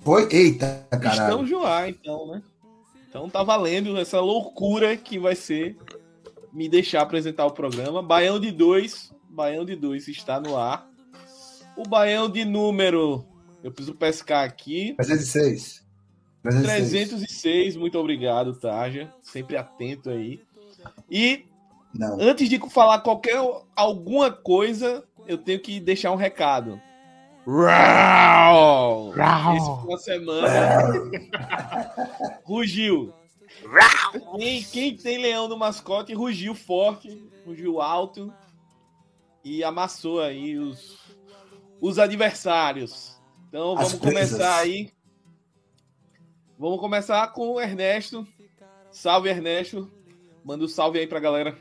Foi? Eita, caralho. No ar, então, né? Então tá valendo essa loucura que vai ser me deixar apresentar o programa. Baião de 2, Baião de 2 está no ar. O Baião de número, eu preciso pescar aqui. 306. 306, 306 muito obrigado, Tarja. Sempre atento aí. E Não. antes de falar qualquer alguma coisa, eu tenho que deixar um recado. Rau! Esse foi uma semana. rugiu. Quem, quem tem leão no mascote rugiu forte, rugiu alto e amassou aí os, os adversários. Então vamos começar aí. Vamos começar com o Ernesto. Salve, Ernesto. Manda um salve aí pra galera.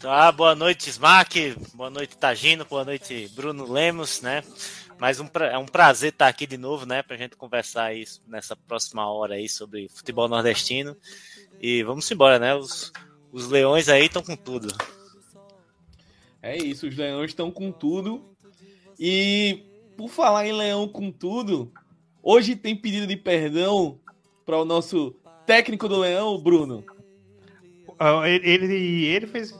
Tá, boa noite, Smack. Boa noite, Tagino. Boa noite, Bruno Lemos, né? Mas um, pra- é um prazer estar aqui de novo, né? Pra gente conversar aí nessa próxima hora aí sobre futebol nordestino. E vamos embora, né? Os, os leões aí estão com tudo. É isso, os leões estão com tudo. E por falar em leão com tudo, hoje tem pedido de perdão para o nosso técnico do leão, Bruno. Ah, Ele, ele, ele fez.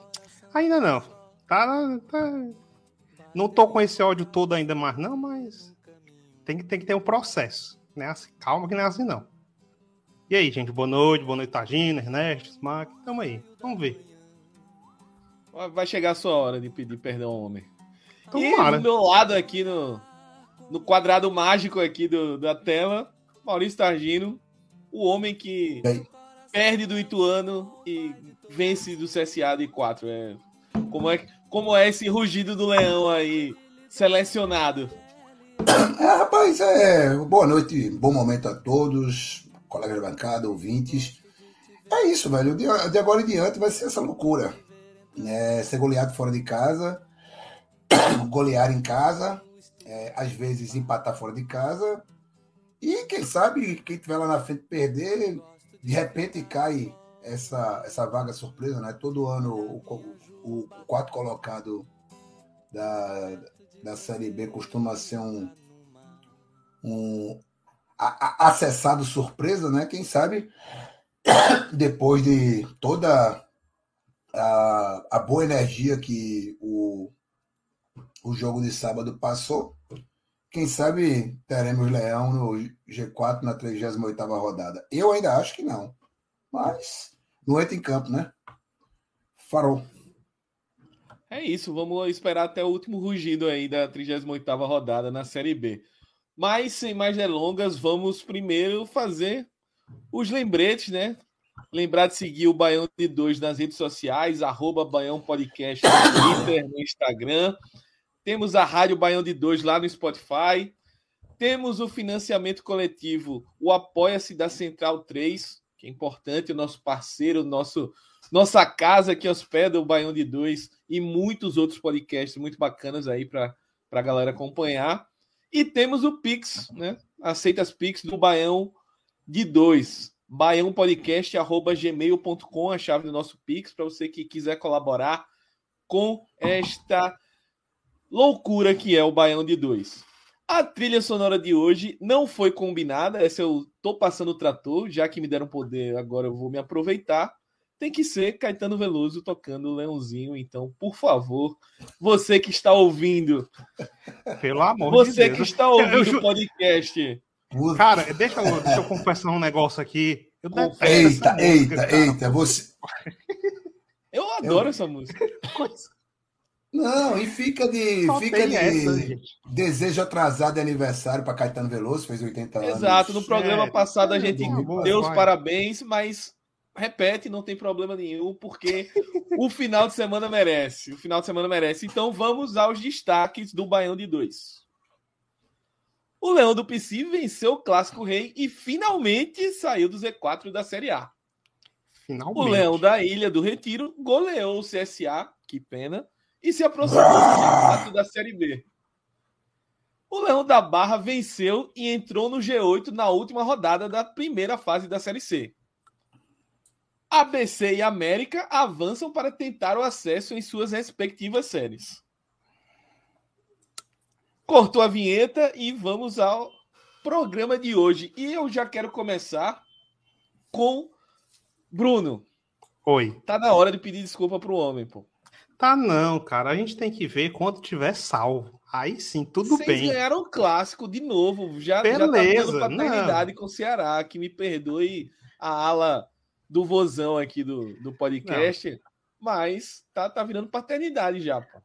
Ainda não. Tá, tá- Não tô com esse ódio todo ainda mais, não, mas tem que, tem que ter um processo. Né? Assim, calma que não é assim, não. E aí, gente, boa noite, boa noite, Tagina, Ernesto, Smack. Tamo aí, vamos ver. Vai chegar a sua hora de pedir perdão ao homem. E Tomara. do meu lado aqui no, no quadrado mágico aqui do, da tela, Maurício Targino, o homem que E perde do Ituano e vence do CSA de 4. É, como, é, como é esse rugido do leão aí selecionado? É, rapaz, é, boa noite, bom momento a todos, colegas de bancada, ouvintes. É isso, velho. De, de agora em diante vai ser essa loucura. Né? Ser goleado fora de casa, golear em casa, é, às vezes empatar fora de casa. E quem sabe, quem tiver lá na frente perder, de repente cai essa, essa vaga surpresa, né? Todo ano o, o quarto colocado da, da Série B costuma ser um, um a- a- acessado surpresa, né? Quem sabe depois de toda a, a boa energia que o, o jogo de sábado passou, quem sabe teremos Leão no G4 na 38ª rodada. Eu ainda acho que não, mas não entra em campo, né? Farol. É isso, vamos esperar até o último rugido aí da 38ª rodada na Série B. Mas, sem mais delongas, vamos primeiro fazer os lembretes, né? Lembrar de seguir o Baião de 2 nas redes sociais, arroba Baião Podcast no Twitter, no Instagram. Temos a Rádio Baião de 2 lá no Spotify. Temos o financiamento coletivo, o Apoia-se da Central 3, que é importante, o nosso parceiro, o nosso nossa casa que hospeda o Baião de Dois e muitos outros podcasts muito bacanas aí para a galera acompanhar. E temos o Pix, né? Aceita as Pix do Baião de Dois. baiãopodcast.gmail.com, a chave do nosso Pix, para você que quiser colaborar com esta loucura que é o Baião de Dois. A trilha sonora de hoje não foi combinada, essa eu tô passando o trator, já que me deram poder, agora eu vou me aproveitar. Tem que ser Caetano Veloso tocando Leãozinho. Então, por favor, você que está ouvindo, Pelo amor você de Deus. que está Eu- ouvindo eu o podcast, Cara, deixa eu, deixa eu confessar um negócio aqui. Eu Eita, eita, música, cara. eita, você. eu adoro essa música. Não, e fica de. Só fica de essa, desejo atrasado de aniversário para Caetano Veloso, fez 80 anos. Exato, no programa É, passado a é, gente boa, deu os parabéns, mas repete, não tem problema nenhum, porque o final de semana merece. O final de semana merece. Então vamos aos destaques do Baião de Dois. O Leão do PC venceu o Clássico Rei e finalmente saiu do Z4 da Série A. Finalmente. O Leão da Ilha do Retiro goleou o CSA, que pena, e se aproximou do G4 da Série B. O Leão da Barra venceu e entrou no G8 na última rodada da primeira fase da Série C. ABC e América avançam para tentar o acesso em suas respectivas séries. Cortou a vinheta e vamos ao programa de hoje. E eu já quero começar com Bruno. Oi. Tá na hora de pedir desculpa pro homem, pô. Tá não, cara. A gente tem que ver quando tiver salvo. Aí sim, tudo Vocês bem. ganharam o clássico de novo. Já, já Beleza, tá dando paternidade com o Ceará. Que me perdoe a ala do vozão aqui do, do podcast. Mas tá, tá virando paternidade já, pô.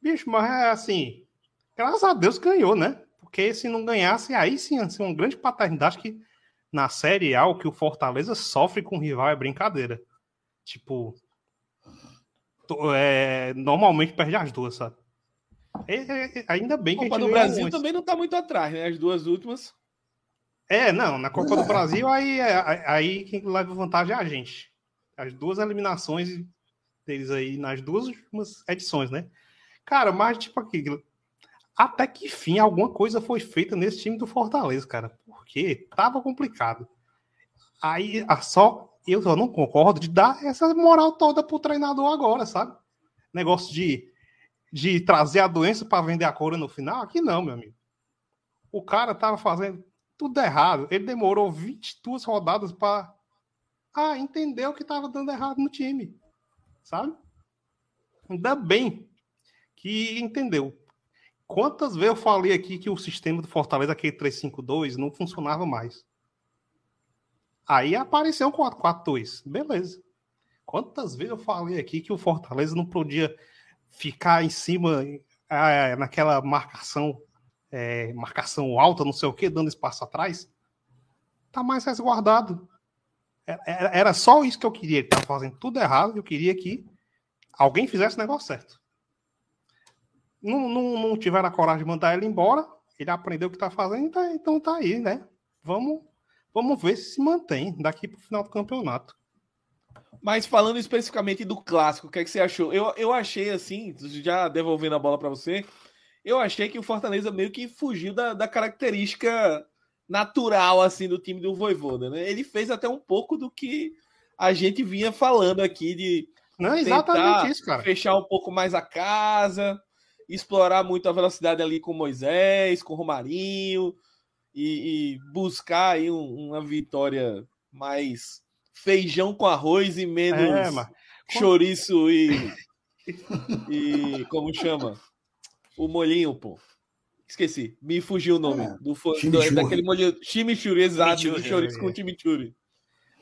Bicho, mas é assim. Graças a Deus ganhou, né? Porque se não ganhasse, aí sim ia ser uma grande paternidade que na Série A o que o Fortaleza sofre com o rival é brincadeira. Tipo. é, normalmente perde as duas, sabe? É, é, é, ainda bem A que a Copa gente do ganhou Brasil também não tá muito atrás, né? As duas últimas. É, não, na Copa do Brasil, aí, aí, quem leva vantagem é a gente. As duas eliminações deles aí nas duas edições, né? Cara, mas tipo aqui, até que fim alguma coisa foi feita nesse time do Fortaleza, cara, porque tava complicado. Aí a só eu só não concordo de dar essa moral toda pro treinador agora, sabe? Negócio de, de trazer a doença para vender a cor no final, aqui não, meu amigo. O cara tava fazendo tudo errado. Ele demorou 22 rodadas para ah, entender o que estava dando errado no time. Sabe? Ainda bem que entendeu. Quantas vezes eu falei aqui que o sistema do Fortaleza, aquele 352, não funcionava mais? Aí apareceu um 442. Beleza. Quantas vezes eu falei aqui que o Fortaleza não podia ficar em cima ah, naquela marcação é, marcação alta, não sei o que, dando espaço atrás, tá mais resguardado. É- é- Era só isso que eu queria. Ele tava fazendo tudo errado. Eu queria que alguém fizesse o negócio certo. Não, não, não tiveram a coragem de mandar ele embora. Ele aprendeu o que tá fazendo, tá- então tá aí, né? Vamos, vamos ver se se mantém daqui pro final do campeonato. Mas falando especificamente do clássico, o que, é que você achou? Eu, eu achei assim, já devolvendo a bola para você, eu achei que o Fortaleza meio que fugiu da, da característica natural assim do time do Voivoda, né? Ele fez até um pouco do que a gente vinha falando aqui de Não exatamente isso, cara. fechar um pouco mais a casa, explorar muito a velocidade ali com Moisés, com o Romarinho e, e buscar aí um- uma vitória mais feijão com arroz e menos É, chouriço e, e como chama? O molhinho, pô. Esqueci, me fugiu o nome. É, do, do- daquele molhinho. Chimichurri, exato. Chouriço é. com chimichurri.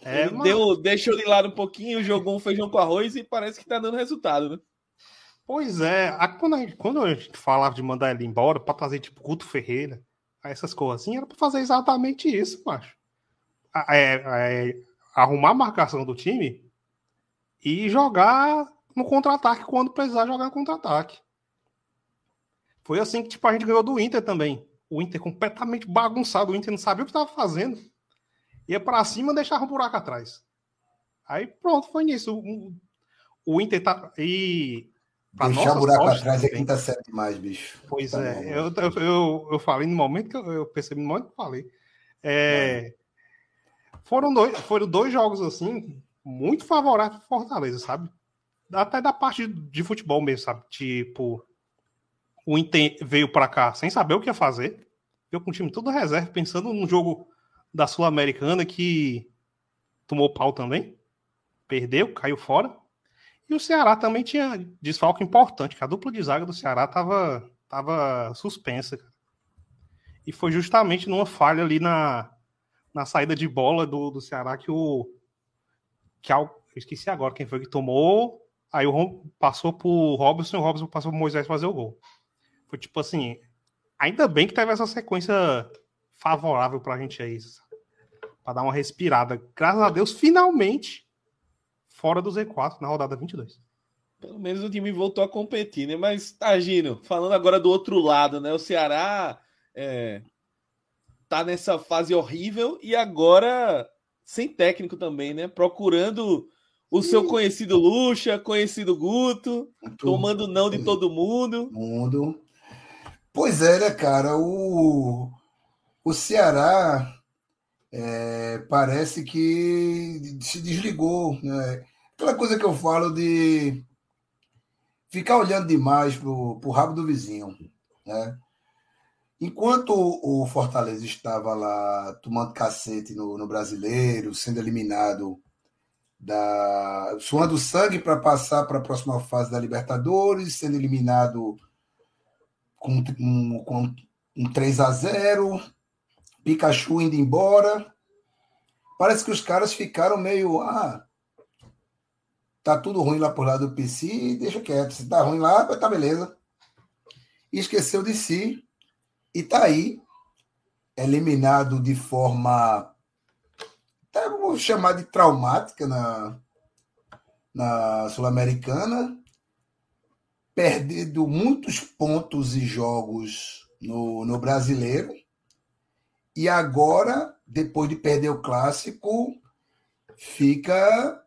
é, Ele mas- deu, deixou de lado um pouquinho, jogou um feijão com arroz e parece que tá dando resultado, né? Pois é, a- quando a, gente, quando a gente falava de mandar ele embora para trazer tipo Guto Ferreira, essas coisas assim, era para fazer exatamente isso, macho. É- é, arrumar a marcação do time e jogar no contra-ataque quando precisar jogar no contra-ataque. Foi assim que tipo, a gente ganhou do Inter também. O Inter completamente bagunçado, o Inter não sabia o que estava fazendo. Ia para cima e deixava um buraco atrás. Aí pronto, foi nisso. O, o Inter tá. E pra Deixar buraco sorte atrás é também. quinta série demais, bicho. Pois Tá é, bom, eu, eu, eu, eu falei no momento que eu, eu percebi no momento que eu falei. É, foram, dois, foram dois jogos assim, muito favoráveis para Fortaleza, sabe? Até da parte de futebol mesmo, sabe? Tipo, o Inter veio para cá sem saber o que ia fazer, veio com o time todo reserva, pensando num jogo da Sul-Americana que tomou pau também. perdeu, caiu fora. E o Ceará também tinha desfalque importante, que a dupla de zaga do Ceará estava tava suspensa. E foi justamente numa falha ali na, na saída de bola do, do Ceará que o. Que eu esqueci agora quem foi que tomou. Aí o passou pro Robson e o Robson passou pro Moisés fazer o gol. Foi tipo assim. Ainda bem que teve essa sequência favorável pra gente aí. Pra dar uma respirada. Graças a Deus, finalmente, fora do Z4 na rodada 22. Pelo menos o time voltou a competir, né? Mas, Tagino, falando agora do outro lado, né? O Ceará é, tá nessa fase horrível e agora sem técnico também, né? Procurando o seu conhecido Lucha, conhecido Guto, tomando não de todo mundo. Mundo. Pois é, né, cara? O, o Ceará é, parece que se desligou. Né? Aquela coisa que eu falo de ficar olhando demais pro, pro rabo do vizinho, né? Enquanto o Fortaleza estava lá tomando cacete no, no brasileiro, sendo eliminado da. suando sangue para passar para a próxima fase da Libertadores, sendo eliminado com, com, com um 3 a 0 Pikachu indo embora. Parece que os caras ficaram meio. Ah, tá tudo ruim lá por lá do PC, deixa quieto. Se tá ruim lá, tá beleza. E esqueceu de si e tá aí, eliminado de forma, até vou chamar de traumática na, na Sul-Americana, perdendo muitos pontos e jogos no, no brasileiro. E agora, depois de perder o clássico, fica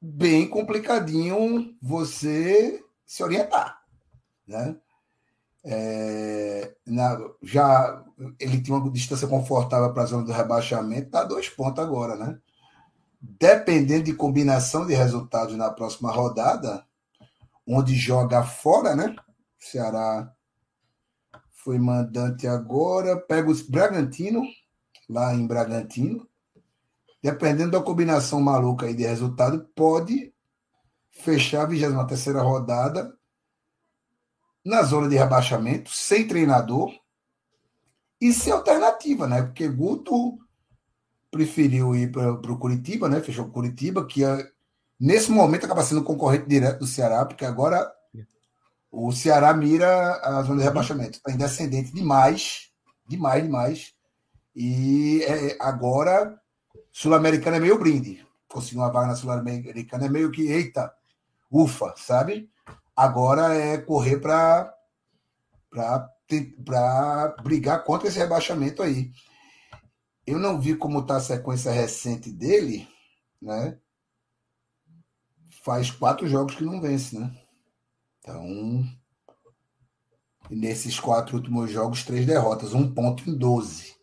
bem complicadinho você se orientar, né? É, na, já ele tinha uma distância confortável para a zona do rebaixamento, está dois pontos agora, né? Dependendo de combinação de resultados na próxima rodada, onde joga fora, né? O Ceará foi mandante agora, pega os Bragantino, lá em Bragantino, dependendo da combinação maluca aí de resultado, pode fechar a 23 rodada na zona de rebaixamento, sem treinador e sem alternativa, né? Porque Guto preferiu ir para o Curitiba, né? Fechou o Curitiba, que é, nesse momento acaba sendo concorrente direto do Ceará, porque agora o Ceará mira a zona de rebaixamento. Está indescendente demais, demais, demais. E é, agora Sul-Americana é meio brinde. Conseguir uma vaga na Sul-Americana é meio que, eita, ufa, sabe? Agora é correr para para brigar contra esse rebaixamento aí. Eu não vi como está a sequência recente dele, né? Faz quatro jogos que não vence, né? Então, nesses quatro últimos jogos, três derrotas, um ponto em doze.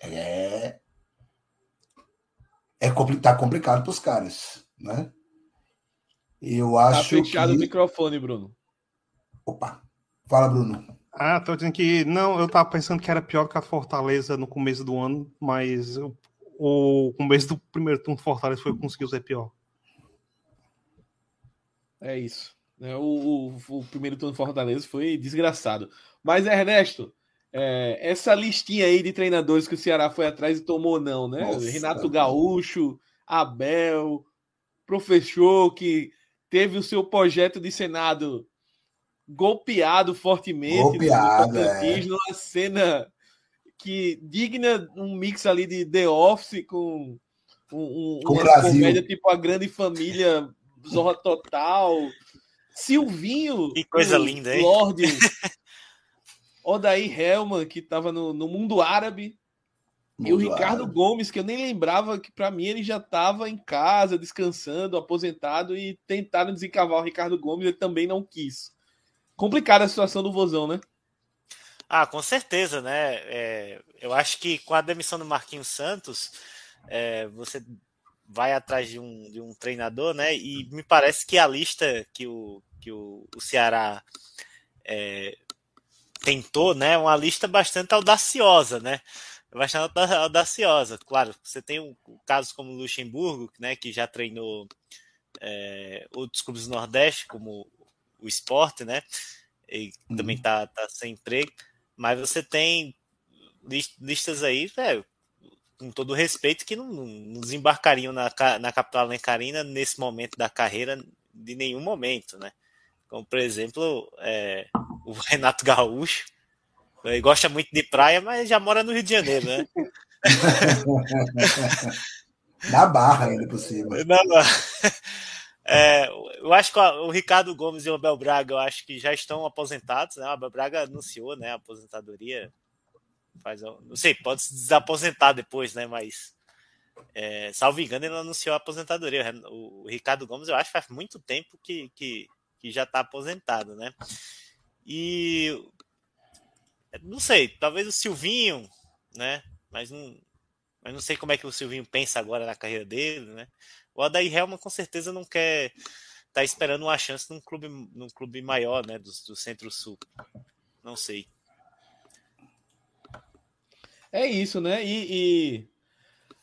É é tá complicado para os caras, né? Eu tá acho tá fechado que... o microfone, Bruno. Opa, fala, Bruno. Ah, tô dizendo que não, eu tava pensando que era pior que a Fortaleza no começo do ano, mas o, o começo do primeiro turno Fortaleza foi que conseguiu ser pior. É isso. É, o, o, o primeiro turno Fortaleza foi desgraçado. Mas, Ernesto, é, essa listinha aí de treinadores que o Ceará foi atrás e tomou não, né? Nossa, Renato Gaúcho, Abel, professor que teve o seu projeto de Senado golpeado fortemente golpeado, é. numa cena que digna um mix ali de The Office com, um, com uma comédia tipo A Grande Família, Zorra Total, Silvinho, que coisa linda, hein? Lorde Odair Helman, que estava no, no mundo árabe, e o Ricardo Gomes, que eu nem lembrava que para mim ele já estava em casa, descansando, aposentado, e tentaram desencavar o Ricardo Gomes, ele também não quis. Complicada a situação do Vozão, né? Ah, com certeza, né? É, eu acho que com a demissão do Marquinhos Santos, é, você vai atrás de um, de um treinador, né? E me parece que a lista que o, que o, o Ceará é, tentou, né? Uma lista bastante audaciosa, né? bastante audaciosa. Claro, você tem um, casos como o Luxemburgo, né, que já treinou é, outros clubes do Nordeste, como o Esporte, né? E uhum. também tá, tá sem emprego. Mas você tem listas aí, velho, com todo respeito, que não, não desembarcariam na, na capital alencarina nesse momento da carreira de nenhum momento, né? Como, por exemplo, é, o Renato Gaúcho, ele gosta muito de praia, mas já mora no Rio de Janeiro, né? Na barra ainda por cima. Na barra. É, eu acho que o Ricardo Gomes e o Abel Braga, eu acho que já estão aposentados, né? O Abel Braga anunciou, né, a aposentadoria. Faz, não sei, pode se desaposentar depois, né? Mas, é, salvo engano, ele anunciou a aposentadoria. O, Ricardo Gomes, eu acho faz muito tempo que, que, que já está aposentado, né? E não sei, talvez o Silvinho, né? Mas não, mas não sei como é que o Silvinho pensa agora na carreira dele, né? O Adair Helman com certeza não quer tá esperando uma chance num clube, num clube maior, né, do, do Centro-Sul. Não sei. É isso, né? E, e,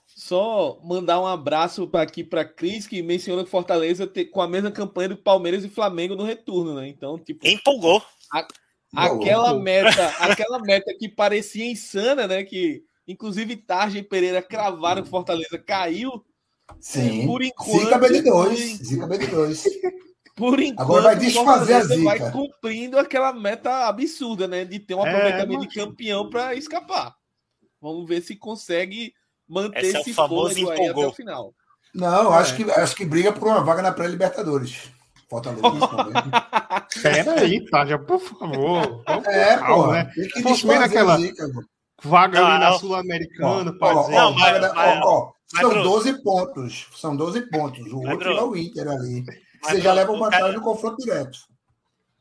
só mandar um abraço para aqui para Cris, que menciona que Fortaleza ter, com a mesma campanha do Palmeiras e Flamengo no retorno, né? Então, tipo. Empolgou. A, aquela meta, aquela meta que parecia insana, né? Que inclusive Tarja e Pereira cravaram que Fortaleza caiu Sim. Por enquanto. Zica BD2. Zica BD2. Por enquanto, Agora vai desfazer a zica. Vai cumprindo aquela meta absurda, né? De ter um é, aproveitamento é, de campeão para escapar. Vamos ver se consegue manter esse, é esse famoso aí até o final. Não, é. acho, que, acho que briga por uma vaga na pré-Libertadores. Fortaleza. Pera aí, Tádia, por favor. É, pô. Né? Tem que desfazer aquela zica, vaga ali na Sul-Americana. Não, mas, mas, ó, são Bruno, 12 pontos. São 12 pontos. O outro é o Inter ali. Você já leva uma vantagem no confronto direto.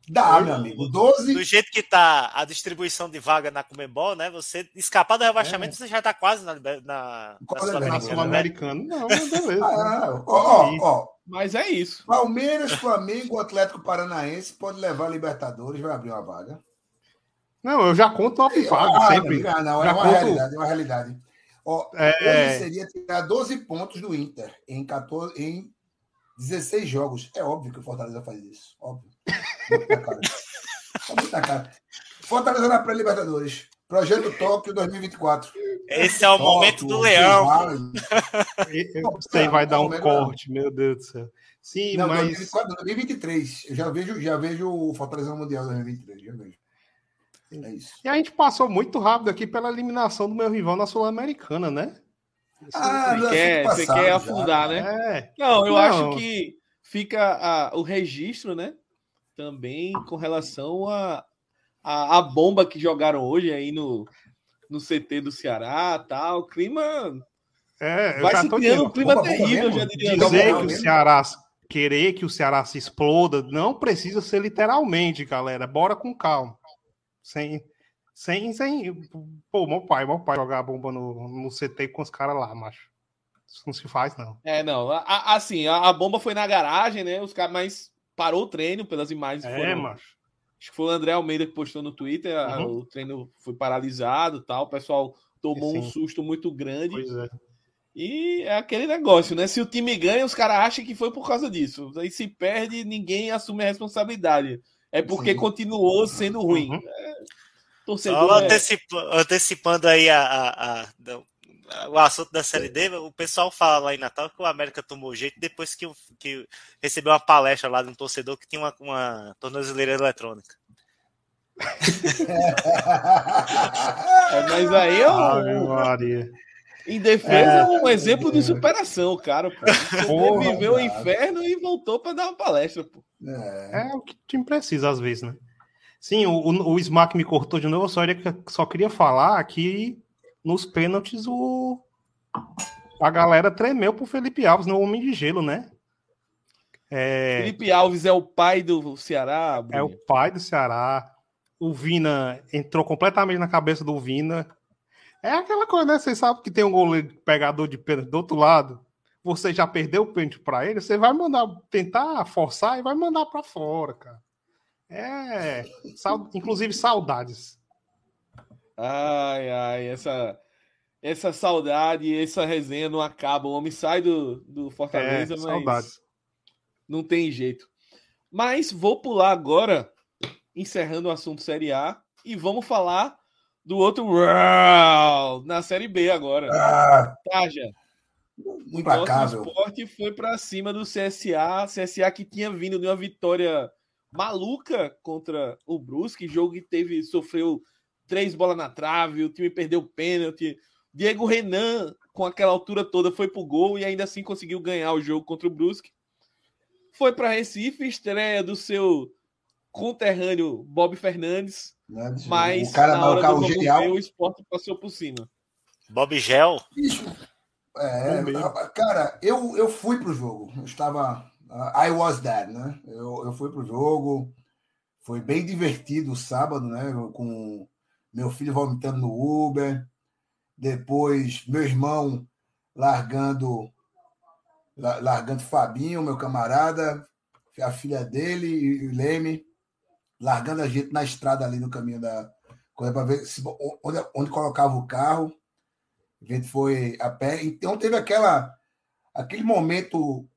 Dá, meu amigo. 12. Do jeito que tá a distribuição de vaga na Comembol, né? Você escapar do rebaixamento, é. você já tá quase na, na, na Sul-Americana. Sul não, beleza. Ah, ó, ó, ó. Mas é isso. Palmeiras, Flamengo, Atlético Paranaense pode levar a Libertadores, vai abrir uma vaga. Não, eu já conto uma vaga ah, sempre. Não, não, é uma conto... realidade, é uma realidade. Ó, é... seria tirar 12 pontos do Inter em, 14, em 16 jogos. É óbvio que o Fortaleza faz isso. Óbvio. Muita cara. Fortaleza na pré-Libertadores. Projeto Tóquio 2024. Esse é o Tóquio, momento do leão. Você vai dar um corte, meu Deus do céu. Sim, Não, mas. 2024, 2023. Eu já vejo, já vejo o Fortaleza Mundial 2023. Já vejo. É isso. E a gente passou muito rápido aqui pela eliminação do meu rival na Sul-Americana, né? Ah, você quer, você quer afundar, já. né? É. Não, eu não. acho que fica a, o registro, né? Também com relação a, a, a, bomba que jogaram hoje aí no, no CT do Ceará tal. O clima. É, vai se criando um clima bomba, terrível, bomba já diria. Dizer que o Ceará querer que o Ceará se exploda não precisa ser literalmente, galera. Bora com calma. Sem, sem, sem. Pô, meu pai, meu pai jogar bomba no, no CT com os caras lá, macho. Isso não se faz, não. É, não. A, assim, a, a, bomba foi na garagem, né? Os caras, mas parou o treino pelas imagens. É, foram, macho. Acho que foi o André Almeida que postou no Twitter. Uhum. O treino foi paralisado tal. O pessoal tomou Sim. um susto muito grande. Pois é. E é aquele negócio, né? Se o time ganha, os caras acham que foi por causa disso. Aí se perde, ninguém assume a responsabilidade. É porque Sim. continuou sendo ruim. Uhum. É, torcedor Só antecipando, é... antecipando aí a, a, a, o assunto da Série D, o pessoal fala lá em Natal que o América tomou jeito depois que, que recebeu uma palestra lá de um torcedor que tinha uma, uma tornozeleira eletrônica. é, mas aí eu. Ave Maria. Em defesa, é, um exemplo de superação, cara. Pô. viveu o inferno e voltou para dar uma palestra. Pô. É. é. o que o time precisa, às vezes, né? Sim, o, o, o Smack me cortou de novo, só, só queria falar que nos pênaltis o, a galera tremeu pro Felipe Alves, no Homem de Gelo, né? É... Felipe Alves é o pai do Ceará. Bruno. É o pai do Ceará. O Vina entrou completamente na cabeça do Vina. É aquela coisa, né? Você sabe que tem um goleiro pegador de pênalti do outro lado. Você já perdeu o pênalti para ele, você vai mandar tentar forçar e vai mandar para fora, cara. É, inclusive saudades. Ai, ai, essa essa saudade, essa resenha não acaba. O homem sai do, do Fortaleza, É, mas saudade. não tem jeito. Mas vou pular agora, encerrando o assunto Série A, e vamos falar do outro round na Série B agora. Ah, Tarja, muito nosso implacável. esporte foi para cima do CSA, CSA que tinha vindo de uma vitória maluca contra o Brusque, jogo que teve sofreu três bolas na trave, o time perdeu o pênalti. Diego Renan, com aquela altura toda, foi pro gol e ainda assim conseguiu ganhar o jogo contra o Brusque. Foi para Recife, estreia do seu conterrâneo Bob Fernandes, mas o cara na hora do genial. ver, o esporte passou por cima. Bob Gel. Bicho, é, cara, eu, eu fui pro jogo. Eu estava. uh, I was there, né? Eu, eu fui pro jogo. Foi bem divertido o sábado, né? Com meu filho vomitando no Uber. Depois, meu irmão largando. la- Largando Fabinho, meu camarada, a filha dele e o Leme, largando a gente na estrada ali no caminho da. para ver se, onde, onde colocava o carro. A gente foi a pé. Então teve aquela, aquele momento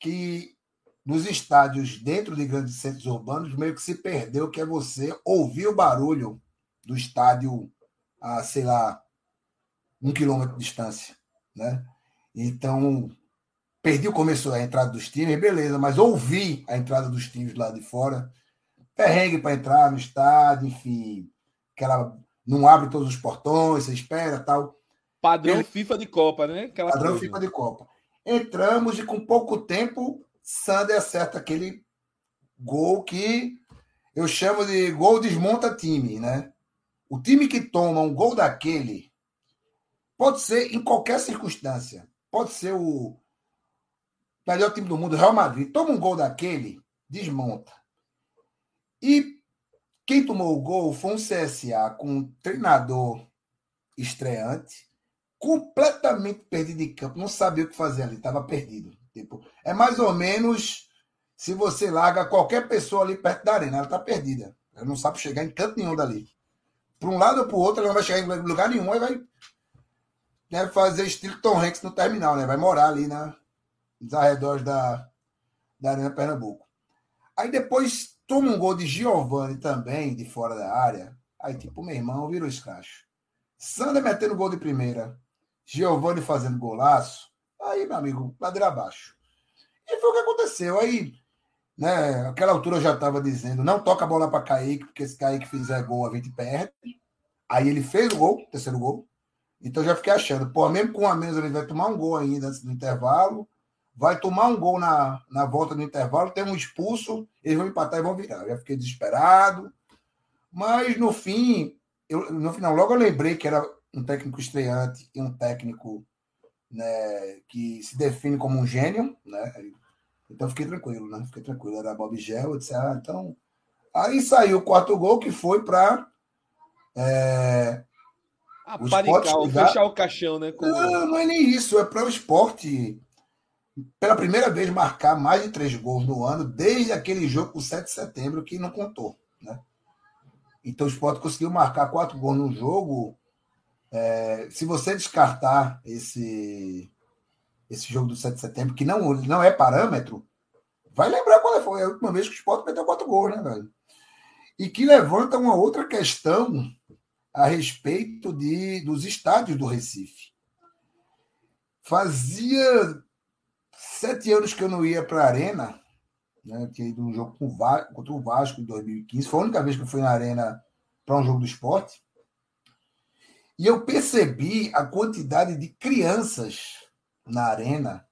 que nos estádios dentro de grandes centros urbanos meio que se perdeu, que é você ouvir o barulho do estádio a, sei lá, um quilômetro de distância. Né? Então, perdi o começo da entrada dos times, beleza, mas ouvi a entrada dos times lá de fora. Perrengue para entrar no estádio, enfim. Aquela, não abre todos os portões, você espera tal. Padrão Ele- FIFA de Copa, né? Aquela Padrão coisa. FIFA de Copa. Entramos e com pouco tempo, Sander acerta aquele gol que eu chamo de gol desmonta time, né? O time que toma um gol daquele pode ser em qualquer circunstância. Pode ser o melhor time do mundo, Real Madrid. Toma um gol daquele, desmonta. E quem tomou o gol foi um CSA com um treinador estreante, completamente perdido em campo, não sabia o que fazer ali, estava perdido. Tipo, é mais ou menos se você larga qualquer pessoa ali perto da arena, ela está perdida. Ela não sabe chegar em canto nenhum dali. Para um lado ou para o outro, ela não vai chegar em lugar nenhum, aí vai né, fazer estilo Tom Hanks no terminal, né? Vai morar ali na, nos arredores da, da Arena Pernambuco. Aí depois toma um gol de Giovanni também, de fora da área. Aí, tipo, meu irmão, vira o escracho. Sander metendo gol de primeira, Giovanni fazendo golaço. Aí, meu amigo, ladeira abaixo. E foi o que aconteceu. Aí, né, aquela altura eu já estava dizendo: não toca a bola para Kaique, porque se Kaique fizer gol, a gente perde. Aí ele fez o gol, terceiro gol. Então eu já fiquei achando, pô, mesmo com a menos, ele vai tomar um gol ainda antes do intervalo. Vai tomar um gol na, na volta do intervalo, tem um expulso, eles vão empatar e vão virar. Eu já fiquei desesperado. Mas no fim, eu, no final, logo eu lembrei que era um técnico estreante e um técnico né, que se define como um gênio, né? Então fiquei tranquilo, né? Fiquei tranquilo. Era Bob Gel, eu disse, ah, então. Aí saiu o quarto gol que foi para. É... Ah, Os parical, potes já- fechar o caixão, né? Com... Não, não é nem isso, é para o esporte, pela primeira vez, marcar mais de três gols no ano, desde aquele jogo com 7 de setembro, que não contou. Né? Então o esporte conseguiu marcar quatro gols no jogo. É, se você descartar esse, esse jogo do 7 de setembro, que não, não é parâmetro, vai lembrar qual foi a última vez que o esporte meteu quatro gols, né, velho? E que levanta uma outra questão a respeito de, dos estádios do Recife. Fazia sete anos que eu não ia para a Arena, né? Tinha ido um jogo com contra o Vasco em 2015. Foi a única vez que eu fui na Arena para um jogo do esporte. E eu percebi a quantidade de crianças na Arena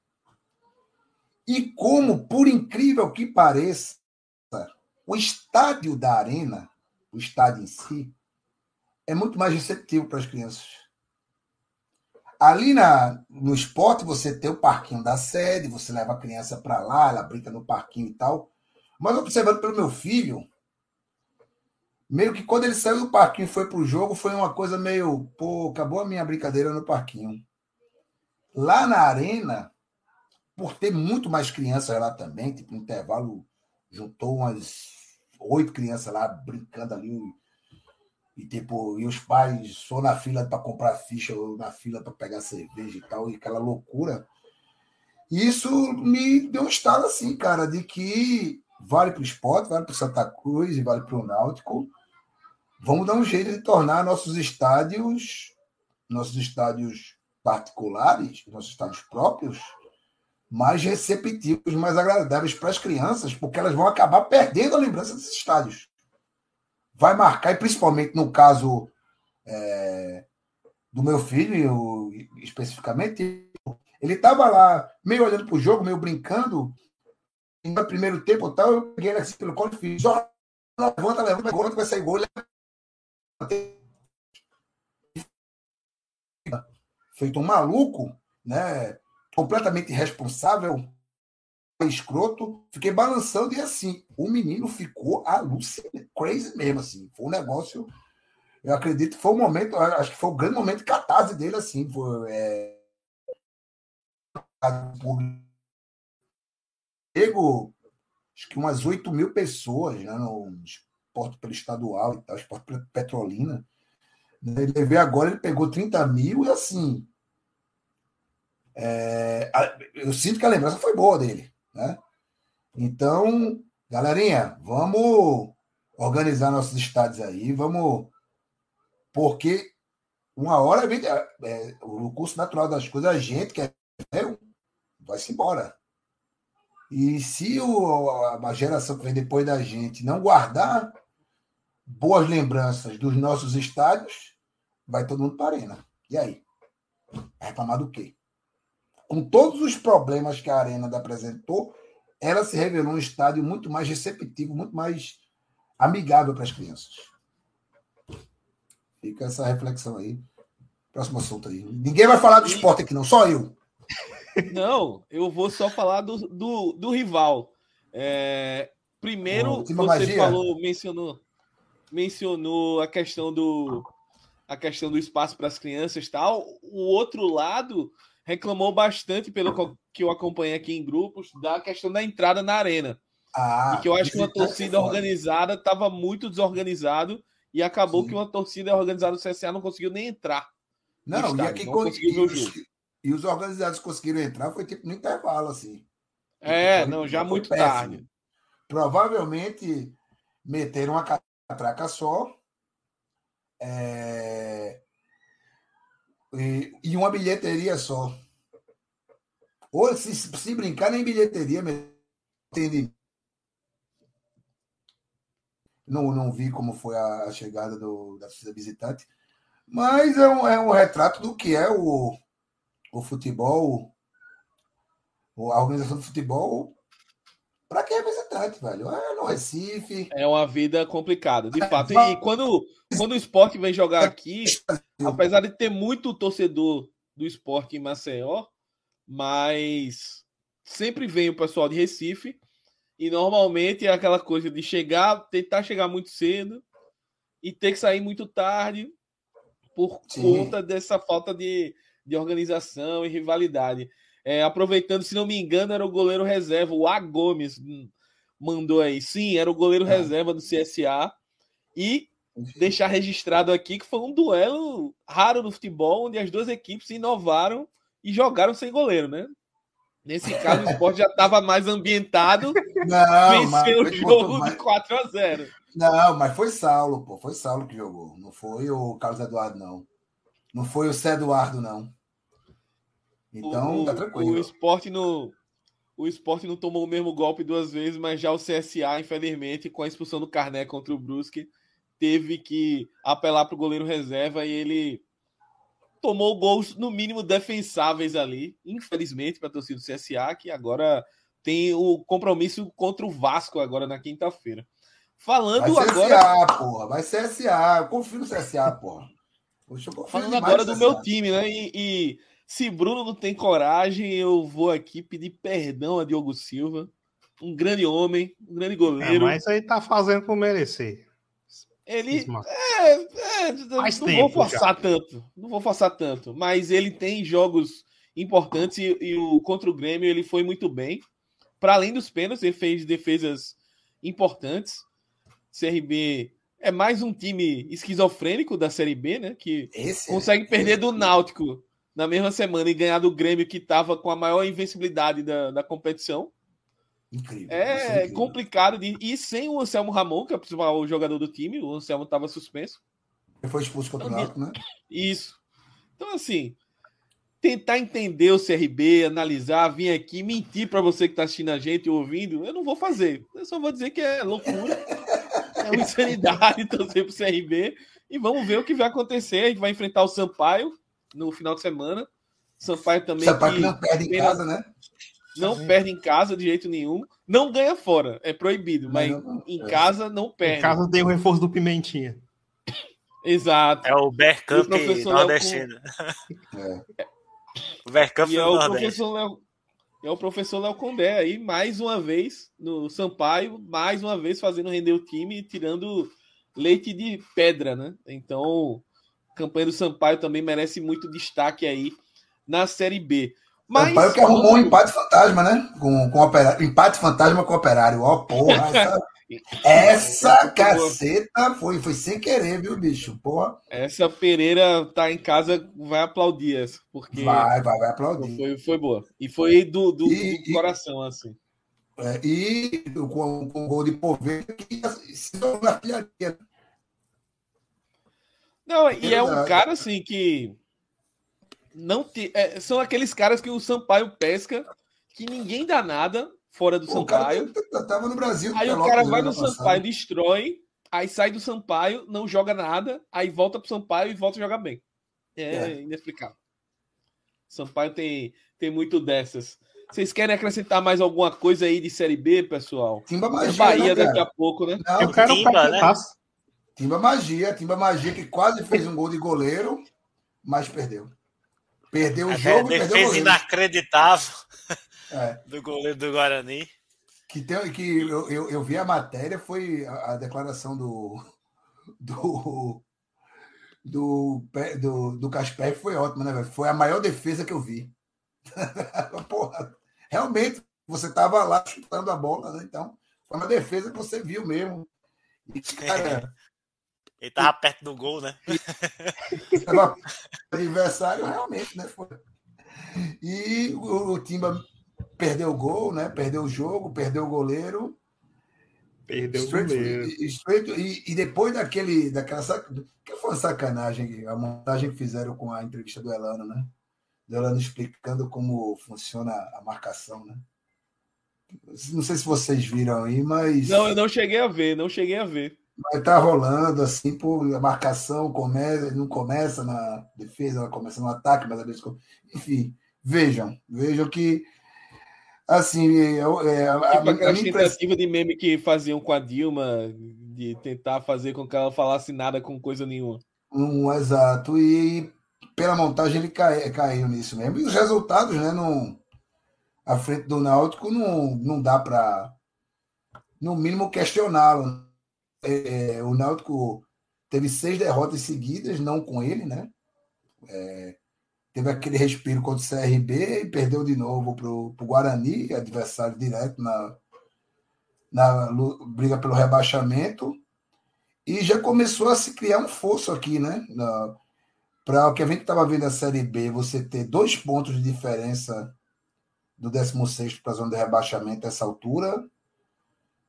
e como, por incrível que pareça, o estádio da Arena, o estádio em si, é muito mais receptivo para as crianças. Ali na, no esporte, você tem o parquinho da sede, você leva a criança para lá, ela brinca no parquinho e tal. Mas observando pelo meu filho, meio que quando ele saiu do parquinho e foi para o jogo, foi uma coisa meio, pô, acabou a minha brincadeira no parquinho. Lá na arena, por ter muito mais crianças lá também, tipo, no intervalo, juntou umas oito crianças lá brincando ali. E tipo, e os pais só na fila para comprar ficha ou na fila para pegar cerveja e tal, e aquela loucura. Isso me deu um estado assim, cara, de que vale para o esporte, vale para o Santa Cruz e vale para o Náutico. Vamos dar um jeito de tornar nossos estádios, nossos estádios particulares, nossos estádios próprios, mais receptivos, mais agradáveis para as crianças, porque elas vão acabar perdendo a lembrança desses estádios. Vai marcar, e principalmente no caso é, do meu filho, especificamente, ele estava lá, meio olhando para o jogo, meio brincando, e no primeiro tempo tal, eu peguei ele assim pelo colo e fiz, levanta, levanta, levanta, vai sair gol, feito um maluco, né? completamente irresponsável, escroto, fiquei balançando e assim, o menino ficou alucinado, crazy mesmo, assim, foi um negócio, eu acredito que foi o um momento, acho que foi o um grande momento de catarse dele, assim, foi, é, pego, acho que umas 8 mil pessoas, né, no esporte pelo estadual e tal, esporte petrolina, ele veio agora, ele pegou 30 mil e assim, é, eu sinto que a lembrança foi boa dele, né? Então, galerinha, vamos organizar nossos estádios aí, vamos. Porque uma hora é, é, o curso natural das coisas, a gente quer é, vai-se embora. E se o, a geração que vem depois da gente não guardar boas lembranças dos nossos estádios, vai todo mundo para a arena. E aí? Vai reclamar do quê? Com todos os problemas que a Arena apresentou, ela se revelou um estádio muito mais receptivo, muito mais amigável para as crianças. Fica essa reflexão aí. Próximo assunto aí. Ninguém vai falar do esporte aqui, não, só eu. Não, eu vou só falar do, do, do rival. É, primeiro, você magia. falou, mencionou, mencionou a questão do a questão do espaço para as crianças tal. O outro lado reclamou bastante, pelo que eu acompanhei aqui em grupos, da questão da entrada na arena. Ah, e que eu acho que uma torcida organizada estava muito desorganizado e acabou Sim. que uma torcida organizada do CSA não conseguiu nem entrar. Não, e, aqui, não conseguiu e, os, e os organizados conseguiram entrar foi tipo no intervalo, assim. É, não, já muito péssimo. tarde. Provavelmente meteram uma catraca só. É, e, e uma bilheteria só. Ou se, se brincar, nem bilheteria entende. Não, não vi como foi a, a chegada do, da torcida visitante, mas é um, é um retrato do que é o, o futebol, a organização do futebol para quem é visitante, velho. É no Recife. É uma vida complicada, de fato. E quando, quando o esporte vem jogar aqui, apesar de ter muito torcedor do esporte em Maceió, mas sempre vem o pessoal de Recife. E normalmente é aquela coisa de chegar, tentar chegar muito cedo e ter que sair muito tarde por Sim. conta dessa falta de, de organização e rivalidade. É, aproveitando, se não me engano, era o goleiro reserva, o A. Gomes mandou aí. Sim, era o goleiro é. reserva do CSA. E deixar registrado aqui que foi um duelo raro no futebol, onde as duas equipes inovaram e jogaram sem goleiro, né? Nesse caso, o esporte já estava mais ambientado, não, venceu o jogo mais... de 4 a 0. Não, mas foi Saulo, pô. Foi Saulo que jogou. Não foi o Carlos Eduardo, não. Não foi o Cé Eduardo, não. Então, o, tá tranquilo. O esporte no. O esporte não tomou o mesmo golpe duas vezes, mas já o CSA, infelizmente, com a expulsão do Carné contra o Brusque, teve que apelar para o goleiro reserva e ele tomou gols, no mínimo, defensáveis ali. Infelizmente, para a torcida do CSA, que agora tem o compromisso contra o Vasco agora na quinta-feira. Falando vai CSA, agora. Porra, vai CSA, eu confio no CSA, porra. Falando agora do meu time, né? E, e se Bruno não tem coragem, eu vou aqui pedir perdão a Diogo Silva. Um grande homem, um grande goleiro. É, mas aí tá fazendo por merecer. Ele. É, é, não tempo, vou forçar já. tanto. Não vou forçar tanto. Mas ele tem jogos importantes e, e, o contra o Grêmio ele foi muito bem. Para além dos pênaltis, ele fez defesas importantes. CRB é mais um time esquizofrênico da Série B, né? Que Esse é- consegue perder do esse- Náutico na mesma semana e ganhar do Grêmio, que estava com a maior invencibilidade da, da competição. Incrível. isso É incrível. complicado. De... E sem o Anselmo Ramon, que é o principal jogador do time, o Anselmo estava suspenso. Ele foi expulso contra o Náutico, né? Isso. Então, assim, tentar entender o CRB, analisar, vir aqui, mentir para você que está assistindo a gente ou ouvindo, eu não vou fazer. Eu só vou dizer que é loucura, é uma insanidade torcer pro CRB. E vamos ver o que vai acontecer. A gente vai enfrentar o Sampaio no final de semana. Sampaio também Sampaio que não perde em casa, né? Não perde em casa de jeito nenhum. Não ganha fora, é proibido, mas Não, não, em é. casa não perde. Em casa tem o reforço do Pimentinha. Exato. É o Bergkamp nordestino. É. O Bergkamp E é o professor Léo. É o professor Léo Condé aí, mais uma vez, no Sampaio, mais uma vez fazendo render o time e tirando leite de pedra, né? Então, a campanha do Sampaio também merece muito destaque aí na Série B. Mas, Sampaio que arrumou um empate fantasma, né? Com, com operário. Empate fantasma com o operário. Ó, porra. Essa, essa caceta foi, foi sem querer, viu, bicho? Porra. essa Pereira tá em casa, vai aplaudir essa, porque Vai, vai, vai aplaudir. foi, foi boa. E foi do, do, E- do e- coração, assim. É, e com, com o gol de Poveda que se tornou na filharia. Não, e é um cara assim que não te, é, são aqueles caras que o Sampaio pesca que ninguém dá nada fora do Pô, cara Sampaio. t- tava no Brasil. Aí o cara né, vai no ano passado. Sampaio, destrói, aí sai do Sampaio, não joga nada, aí volta pro Sampaio e volta a jogar bem. É, É. inexplicável. Sampaio tem, tem muito dessas. Vocês querem acrescentar mais alguma coisa aí de Série B, pessoal? Timba Magia, Bahia né, daqui cara? a pouco, né? Não, Eu quero Timba, né? Timba Magia, Timba Magia que quase fez um gol de goleiro, mas perdeu. Perdeu o jogo perdeu o defesa goleiro. inacreditável É, do goleiro do Guarani. que tem, que eu, eu, eu vi a matéria, foi a, a declaração do do do, do, do Casper foi ótima, né, velho? Foi a maior defesa que eu vi. Porra, realmente, você estava lá chutando a bola, né? Então, foi uma defesa que você viu mesmo. E, cara, Ele tava perto do gol, né? Tava adversário, realmente, né? Foi. E o, o Timba perdeu o gol, né? Perdeu o jogo, perdeu o goleiro. Perdeu o Straight- goleiro. e- straight- e, e depois daquele, daquela que foi uma sacanagem, a montagem que fizeram com a entrevista do Elano, né? Do Elano explicando como funciona a marcação, né? Não sei se vocês viram aí, mas Não, eu não cheguei a ver, não cheguei a ver. Mas tá rolando assim, a marcação começa, não começa na defesa, ela começa no ataque, mas às vezes. Enfim, vejam, vejam que assim, eu, é, a, a, Tipo a impressão- tentativa de meme que faziam com a Dilma, de tentar fazer com que ela falasse nada com coisa nenhuma. um exato, e pela montagem ele cai, caiu nisso mesmo. E os resultados, né, não, à frente do Náutico, não, não dá para, no mínimo, questioná-lo. É, o Náutico teve seis derrotas seguidas, não com ele, né? É, teve aquele respiro contra o CRB e perdeu de novo para o Guarani, adversário direto na, na briga pelo rebaixamento. E já começou a se criar um fosso aqui, né? Para o que a gente estava vendo a Série B, você ter dois pontos de diferença do 16 para a zona de rebaixamento essa altura,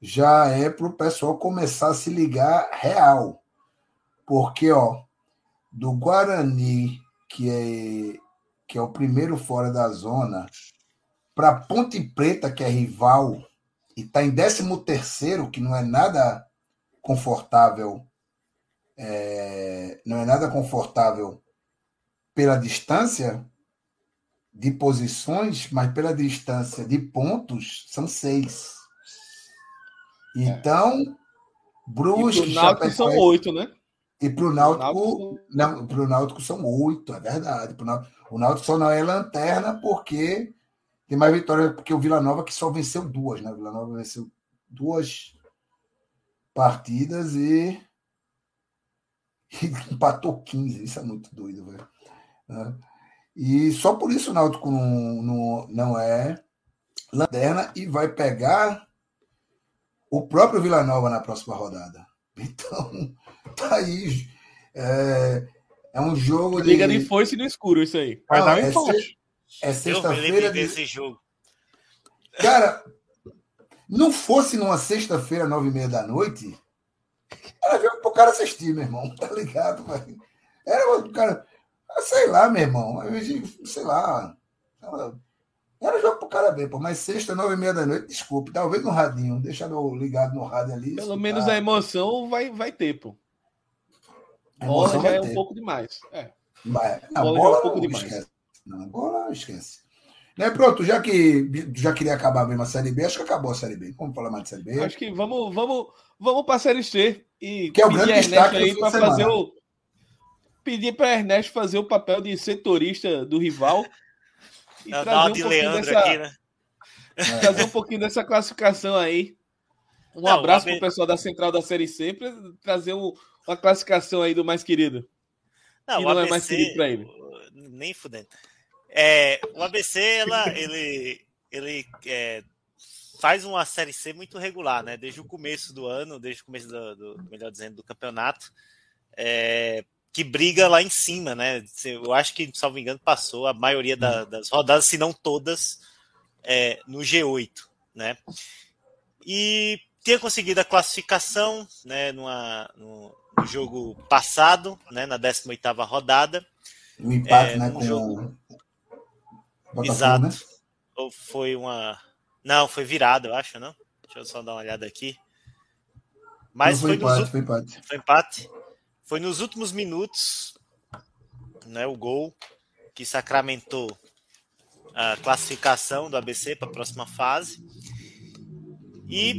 já é para o pessoal começar a se ligar real. Porque, ó, do Guarani, que é, que é o primeiro fora da zona, para Ponte Preta, que é rival, e está em 13 terceiro, que não é nada confortável, é, não é nada confortável pela distância de posições, mas pela distância de pontos, são seis. Então, E Brusque, pro Náutico são oito, né? e para o Náutico, não, para o Náutico são oito, é verdade. Pro Náutico- o Náutico só não é lanterna porque tem mais vitórias, porque o Vila Nova que só venceu duas, né? O Vila Nova venceu duas partidas e, e empatou 15. Isso é muito doido, velho. Né? E só por isso o Náutico não, não, não é lanterna e vai pegar o próprio Vila Nova na próxima rodada. Então, tá aí. É, é um jogo de. Liga de foice no escuro, isso aí. Vai dar um empate. É sexta-feira. De... esse jogo. Cara, não fosse numa sexta-feira, nove e meia da noite, era jogo pro cara assistir, meu irmão. Tá ligado? Velho? Era o cara. Sei lá, meu irmão. Sei lá. Era jogo pro cara ver, pô. Mas sexta, nove e meia da noite, desculpe. Talvez no radinho. Deixa eu ligado no rádio ali. Pelo menos a emoção vai, vai ter, pô. Bola já é ter. um pouco demais. É. Mas, não, bola, bola é um pouco demais. Esquece. Não, bola esquece. Né, pronto, já que já queria acabar mesmo a Série B, acho que acabou a Série B. Vamos falar mais de Série B? Acho que vamos, vamos, vamos para a Série C. E que é o grande destaque aí para fazer o. Pedir para Ernesto fazer o papel de setorista do rival. E Não, trazer um de Leandro dessa, aqui, né? Trazer um pouquinho dessa classificação aí. Um Não, abraço para o pessoal da Central da Série C, para trazer um, uma classificação aí do mais querido. Não, que não ABC, é mais querido para ele. Nem fudendo. É, o ABC, ela, ele, ele é, faz uma série C muito regular, né? Desde o começo do ano, desde o começo do, do melhor dizendo, do campeonato, é, que briga lá em cima, né? Eu acho que, salvo engano, passou a maioria da, das rodadas, se não todas, é, no G8, né? E tinha conseguido a classificação, né? Numa, no, no jogo passado, né? Na 18 oitava rodada. Um empate, é, né? Com jogo... Botafogo, Exato. Né? Ou foi uma. Não, foi virado, eu acho, não? Deixa eu só dar uma olhada aqui. Mas foi, foi, empate, nos... foi empate. Foi empate. Foi nos últimos minutos, né, o gol que sacramentou a classificação do ABC para a próxima fase. E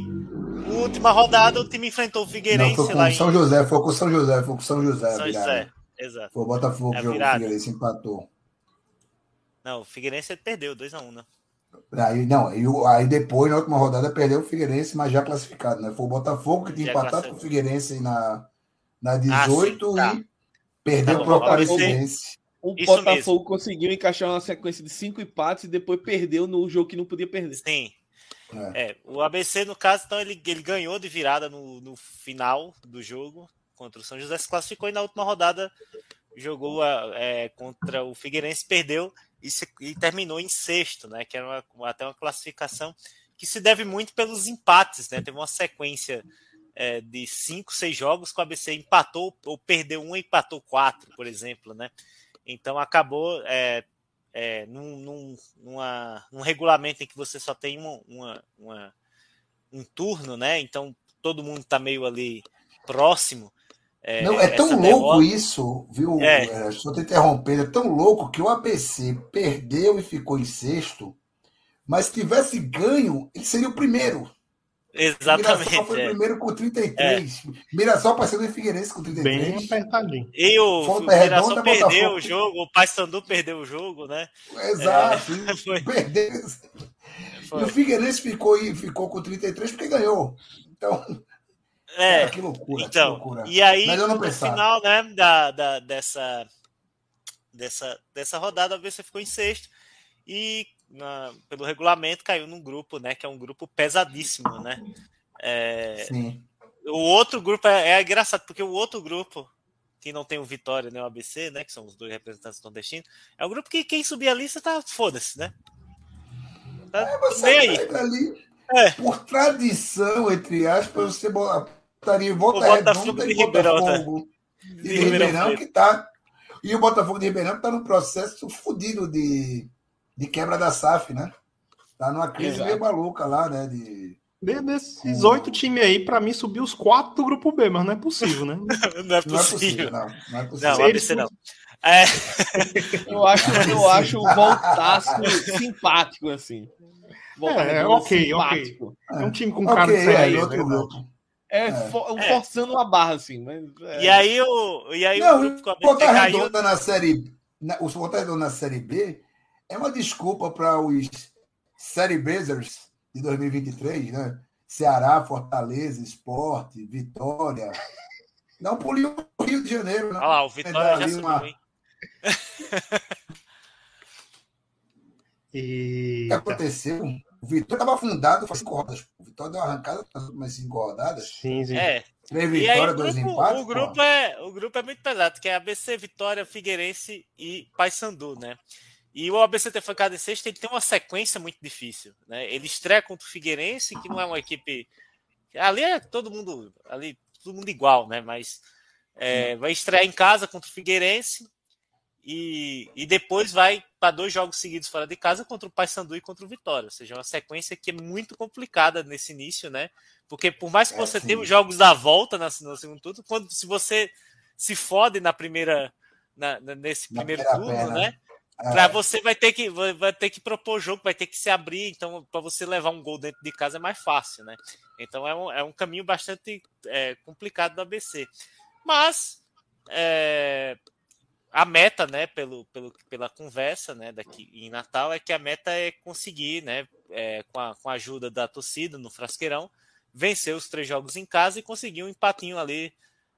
última rodada o time enfrentou o Figueirense Não, foi com lá São em... José, foi com São José, foi com São José. São José, exato. Foi o Botafogo é que jogou o Figueirense empatou. Não, o Figueirense perdeu 2x1, um, né? Aí, não, aí, aí depois, na última rodada, perdeu o Figueirense, mas já classificado, né? Foi o Botafogo que tinha empatado com o Figueirense na, na 18 ah, sim, tá. e perdeu tá, para o Aparecidense. O Isso Botafogo mesmo. conseguiu encaixar uma sequência de cinco empates e depois perdeu no jogo que não podia perder. Sim. É. é o ABC, no caso, então, ele, ele ganhou de virada no, no final do jogo contra o São José, se classificou e na última rodada jogou é, contra o Figueirense, perdeu e, se, e, terminou em sexto, né? Que era uma, até uma classificação que se deve muito pelos empates, né? Teve uma sequência é, de cinco, seis jogos que o ABC empatou ou perdeu um e empatou quatro, por exemplo, né? Então acabou é, é, num, num, numa, num regulamento em que você só tem uma, uma, uma um turno, né? Então todo mundo está meio ali próximo. É, não, é tão louco derrota... isso, viu? É. É, só te interrompendo, é tão louco que o ABC perdeu e ficou em sexto, mas se tivesse ganho, ele seria o primeiro. Exatamente. Mirassol foi o é. primeiro com 33. É. Mirassol passou do Figueirense com 33. Bem apertadinho. E o Mirassol perdeu Botafogo. o jogo, o Paysandu perdeu o jogo, né? Exato. É, perdeu. E o Figueirense ficou, ficou com 33 porque ganhou. Então. É, Cara, que loucura, então, que loucura. E aí, no final né, da, da, dessa, dessa, dessa rodada, a você ficou em sexto e na, pelo regulamento caiu num grupo, né, que é um grupo pesadíssimo, né? É, Sim. O outro grupo é, é, engraçado, porque o outro grupo, que não tem o Vitória nem o ABC, né, que são os dois representantes nordestinos, é um grupo que quem subir a lista tá foda-se, né? Tá é, você aí. Ali, é. Por tradição, entre aspas, você estaria em Volta Redonda e Botafogo de, de Ribeirão, que tá. E o Botafogo de Ribeirão está num processo fodido de, de quebra da SAF, né? Tá numa crise Exato. meio maluca lá, né? De, Desses oito times aí, para mim, subir os quatro do grupo B, mas não é possível, né? não é possível. Não, não é possível. Não, não, ABC não. É... eu acho, eu acho o Voltaço simpático, assim. é, é ok, simpático. ok. É um time com cara okay, de série. É, outro grupo. É, é. For, é, forçando uma barra, assim. Mas, é. E aí o. E aí não, o grupo o Volta Redonda caiu... na série. Na, o Volta Redonda na série B é uma desculpa para os Série Bezers de 2023, né? Ceará, Fortaleza, Esporte, Vitória. Não puliu o Rio de Janeiro, né? Olha lá, o Vitória já subiu, uma... e... O que aconteceu? O Vitória estava afundado faz cinco rodadas. O Vitória deu uma arrancada nas cinco rodadas. Sim, sim. É, Três E aí, vitórias, o dois grupo, empates. o, grupo pô. é, o grupo é muito pesado, que é ABC, Vitória, Figueirense e Paysandu, né? E o ABC ter ficado em sexto, ele tem uma sequência muito difícil, né? Ele estreia contra o Figueirense, que não é uma equipe... Ali é todo mundo, ali, todo mundo igual, né? Mas é, vai estrear em casa contra o Figueirense e, e depois vai para dois jogos seguidos fora de casa contra o Paysandu e contra o Vitória. Ou seja, é uma sequência que é muito complicada nesse início, né? Porque por mais que É, você sim. tenha os jogos da volta na, no segundo turno, quando se você se fode na primeira na- nesse primeiro turno, né? É, Pra você vai ter que vai vai ter que propor jogo, vai ter que se abrir, então para você levar um gol dentro de casa é mais fácil, né? Então é um, é um caminho bastante é, complicado do ABC. Mas é, a meta, né, pelo, pelo, pela conversa, né, daqui em Natal, é que a meta é conseguir, né, é, com, a, com a ajuda da torcida no Frasqueirão, vencer os três jogos em casa e conseguir um empatinho ali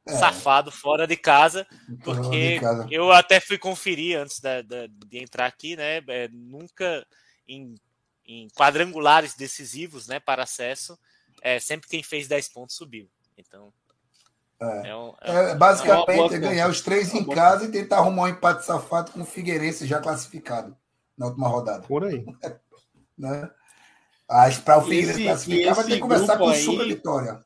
É. safado fora de casa, porque de casa. eu até fui conferir antes da- da- de entrar aqui, né, é, nunca em, em quadrangulares decisivos, né, para acesso, é, sempre quem fez 10 pontos subiu. Então, É. é um- é um- É, basicamente, é ganhar os três em casa e tentar arrumar um empate safado com o Figueirense já classificado na última rodada. Por aí. Né? Mas para o Figueirense esse- classificar, vai ter que grupo com o aí- Super Vitória.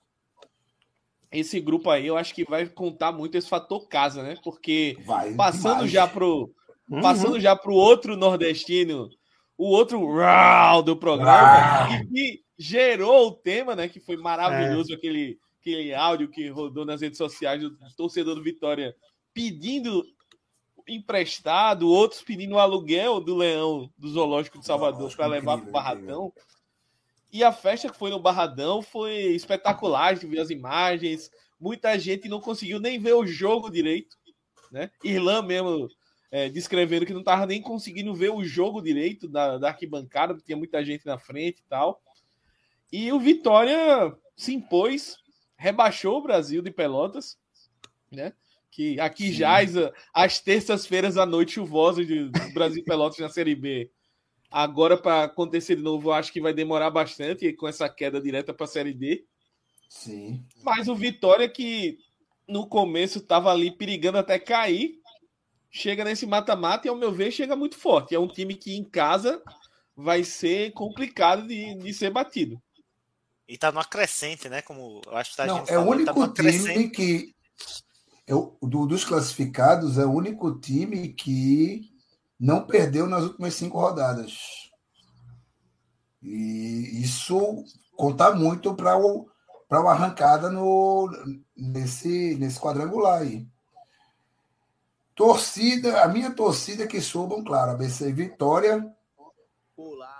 Esse grupo aí, eu acho que vai contar muito esse fator casa, né? Porque Vai. passando demais. já pro Uhum. passando já pro outro nordestino, o outro rau do programa, que gerou o tema, né? Que foi maravilhoso aquele, aquele áudio que rodou nas redes sociais do torcedor do Vitória pedindo emprestado, outros pedindo o aluguel do leão do zoológico de Salvador para levar para o incrível, Barradão. E a festa que foi no Barradão foi espetacular, a gente viu as imagens. Muita gente não conseguiu nem ver o jogo direito, né? Irlan mesmo é, descrevendo que não estava nem conseguindo ver o jogo direito da, da arquibancada, porque tinha muita gente na frente e tal. E o Vitória se impôs, rebaixou o Brasil de Pelotas, né? Que aqui Sim. jaz as terças-feiras à noite chuvosas de do Brasil Pelotas na Série B. Agora, para acontecer de novo, eu acho que vai demorar bastante com essa queda direta para a Série D. Sim. Mas o Vitória, que no começo estava ali perigando até cair, chega nesse mata-mata e, ao meu ver, chega muito forte. É um time que em casa vai ser complicado de, de ser batido. E tá numa crescente, né? Como eu acho que tá Não, gente é o tá único crescente. time que. O, do- dos classificados, é o único time que não perdeu nas últimas cinco rodadas. E isso conta muito para o para uma arrancada no, nesse, nesse quadrangular aí. Torcida, a minha torcida é que subam, claro, ABC Vitória,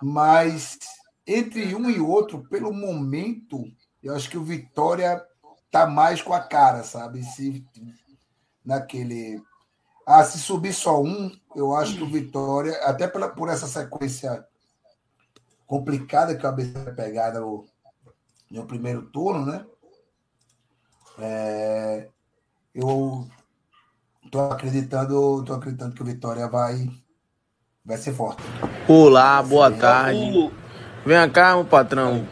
mas entre um e outro, pelo momento, eu acho que o Vitória tá mais com a cara, sabe? Se naquele ah, se subir só um, eu acho que o Vitória, até pela, por essa sequência complicada que o ABC vai pegar no, no primeiro turno, né? É, eu tô acreditando, tô acreditando que o Vitória vai vai ser forte. Olá, boa Sim. tarde. Vem cá, meu patrão.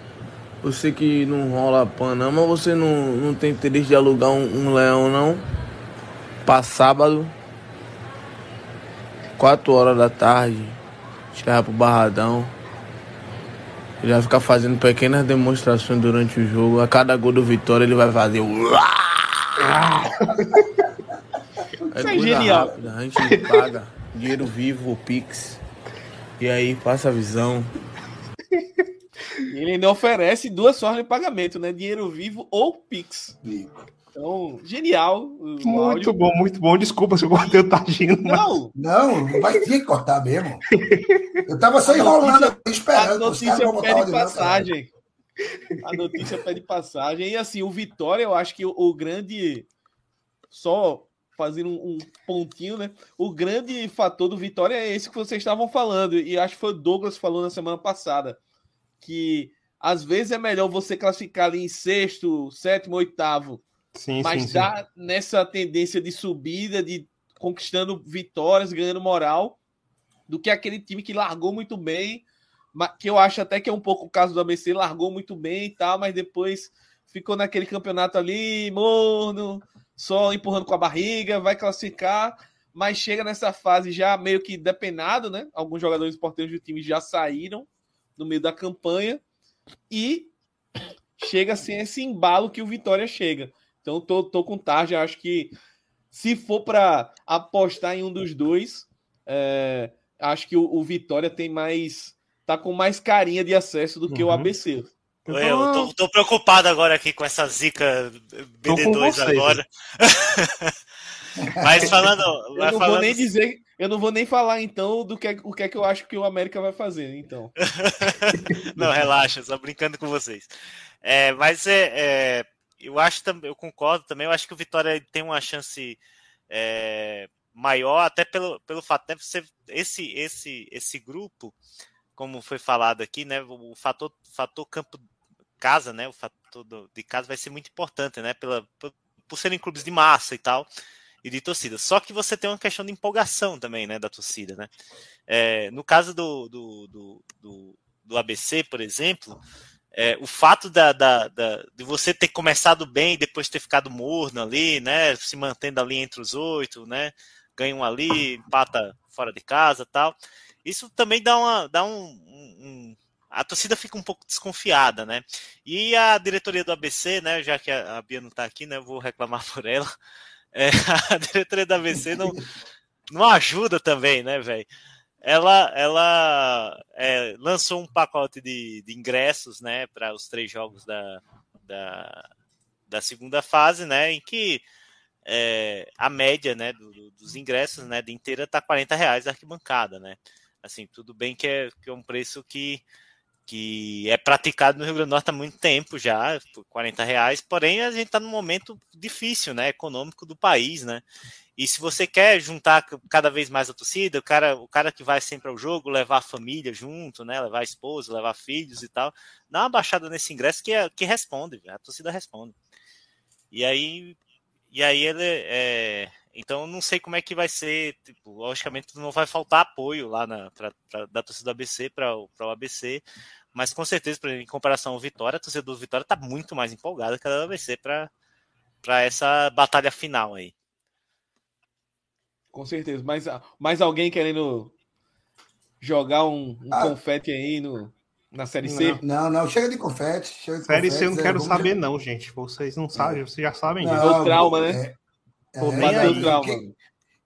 Sei que não rola pan, não, mas você não, não tem interesse de alugar um, um leão, não? Pra sábado, 4 horas da tarde, chegar pro Barradão. Ele vai ficar fazendo pequenas demonstrações durante o jogo. A cada gol do Vitória ele vai fazer. o Isso é coisa genial. rápida, A gente paga dinheiro vivo, o Pix. E aí passa a visão. Ele ainda oferece duas formas de pagamento, né? Dinheiro vivo ou Pix. Então, genial. o Muito áudio. bom, muito bom. Desculpa se o conteúdo tá agindo. mas- Não, Não, vai ter que cortar mesmo. Eu tava só enrolando aqui, a esperando. os notícia pede não, cara. passagem. A notícia pede passagem. E assim, o Vitória, eu acho que o, o grande. Só fazendo um, um pontinho, né? O grande fator do Vitória é esse que vocês estavam falando. E acho que foi o Douglas que falou na semana passada. Que às vezes é melhor você classificar ali em sexto, sétimo, oitavo. Sim, mas sim, sim. dá nessa tendência de subida, de conquistando vitórias, ganhando moral, do que aquele time que largou muito bem, que eu acho até que é um pouco o caso do ABC, largou muito bem e tal, mas depois ficou naquele campeonato ali, morno, só empurrando com a barriga, vai classificar, mas chega nessa fase já meio que depenado, né? Alguns jogadores importantes do time já saíram no meio da campanha e chega assim esse embalo que o Vitória chega. Então tô, tô com tarja, acho que se for para apostar em um dos dois, é, acho que o, o, Vitória tem mais. tá com mais carinha de acesso do uhum. que o uhum. ABC. Então, eu tô, tô, preocupado agora aqui com essa zica BD2 agora. mas falando. Eu não falando... vou nem dizer. Eu não vou nem falar então do que, o que é que eu acho que o América vai fazer, então. não, relaxa, só brincando com vocês. É, mas é, é, eu acho também, eu concordo também, eu acho que o Vitória tem uma chance é, maior, até pelo, pelo fato de ser esse, esse, esse grupo, como foi falado aqui, né? O fator, fator campo casa, né? O fator do, de casa vai ser muito importante, né? Pela, por, por serem clubes de massa e tal e de torcida. Só que você tem uma questão de empolgação também, né, da torcida, né? É, no caso do, do, do, do, do ABC, por exemplo, é, o fato da, da, da, de você ter começado bem depois ter ficado morno ali, né, se mantendo ali entre os oito, né, ganha um ali, empata fora de casa tal, isso também dá, uma, dá um, um a torcida fica um pouco desconfiada, né? E a diretoria do ABC, né? Já que a Bia não tá aqui, né? Eu vou reclamar por ela. É, a diretoria da ABC não, não ajuda também, né, velho? Ela, ela é, lançou um pacote de, de ingressos, né, para os três jogos da, da, da, segunda fase, né, em que é, a média, né, do, dos ingressos, né, de inteira tá 40 reais a arquibancada, né? Assim, tudo bem que é, que é um preço que que é praticado no Rio Grande do Norte há muito tempo já, por 40 reais, porém a gente está num momento difícil, né, econômico do país, né, e se você quer juntar cada vez mais a torcida, o cara, o cara que vai sempre ao jogo, levar a família junto, né, levar a esposa, levar filhos e tal, dá uma baixada nesse ingresso que, é, que responde, a torcida responde. E aí, e aí ele é, então não sei como é que vai ser, tipo, logicamente não vai faltar apoio lá na, pra, pra da torcida ABC para o ABC, mas com certeza, em comparação ao Vitória, a torcida do Vitória está muito mais empolgada que a da ABC para essa batalha final aí. Com certeza. Mais, mais alguém querendo jogar um, um ah. confete aí no, na Série C? Não, não, chega de confete. Chega de série confete, C eu não quero saber, não, gente. Vocês não sabem, vocês já sabem disso. Não, trauma, né? É, é, Pô, aí, trauma. Quem,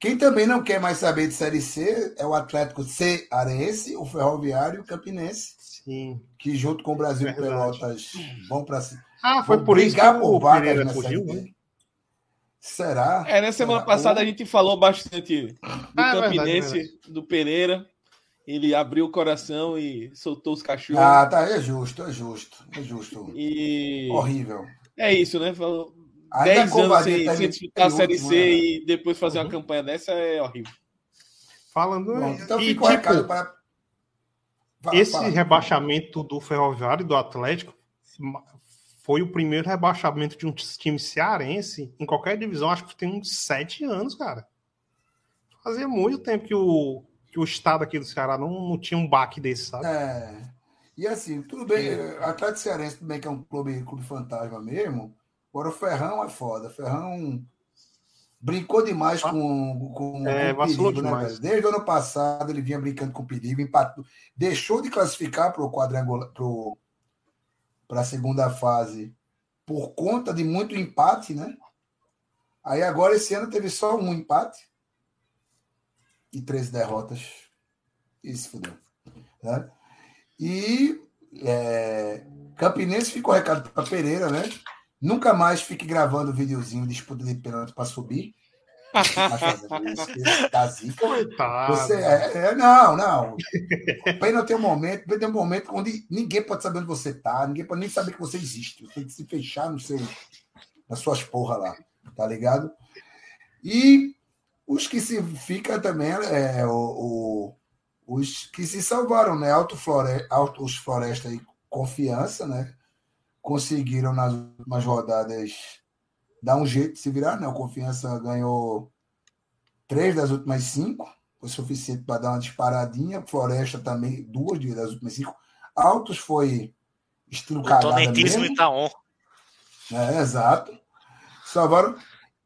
quem, também não quer mais saber de Série C é o Atlético Cearense, o Ferroviário e o Campinense. Sim. Que junto com o Brasil e Pelotas vão para Ah, foi por isso que o Pereira fugiu, né? Será? É, na semana Será? passada a gente falou bastante do ah, é Campinense, verdade, verdade. do Pereira. Ele abriu o coração e soltou os cachorros. Ah, tá, é justo, é justo, é justo. E... Horrível. É isso, né? Falou 10 anos sem, sem disputar a Série C e depois fazer uhum. uma campanha dessa é horrível. Falando. Bom, então e, fica o tipo, recado para esse rebaixamento do Ferroviário e do Atlético foi o primeiro rebaixamento de um time cearense em qualquer divisão, acho que tem uns sete anos, cara. Fazia muito tempo que o, que o estado aqui do Ceará não, não tinha um baque desse, sabe? É. E assim, tudo bem, é. Atlético Cearense também que é um clube, clube fantasma mesmo. Agora o Ferrão é foda. Ferrão brincou demais ah. com, com, é, com o perigo, né, Desde o ano passado ele vinha brincando com perigo, empatou, deixou de classificar para o quadrangular, para a segunda fase por conta de muito empate, né? Aí agora esse ano teve só um empate e três derrotas. Isso fudeu. Né? E é, Campinense ficou recado para Pereira, né? Nunca mais fique gravando videozinho de disputa de pênalti para subir. da zica. Você é, é, não, não. Pênalti tem um momento, tem um momento onde ninguém pode saber onde você está, ninguém pode nem saber que você existe. Você tem que se fechar no seu, nas suas porra lá, tá ligado? E os que se fica também é o, o os que se salvaram, né? Alto Flore, Altos Floresta e Confiança, né? Conseguiram nas últimas rodadas dar um jeito de se virar, né? O Confiança ganhou três das últimas cinco, foi suficiente para dar uma disparadinha. Floresta também, duas das últimas cinco. Altos foi estilo o Tonetismo e Itaon. É, exato. Salvaram.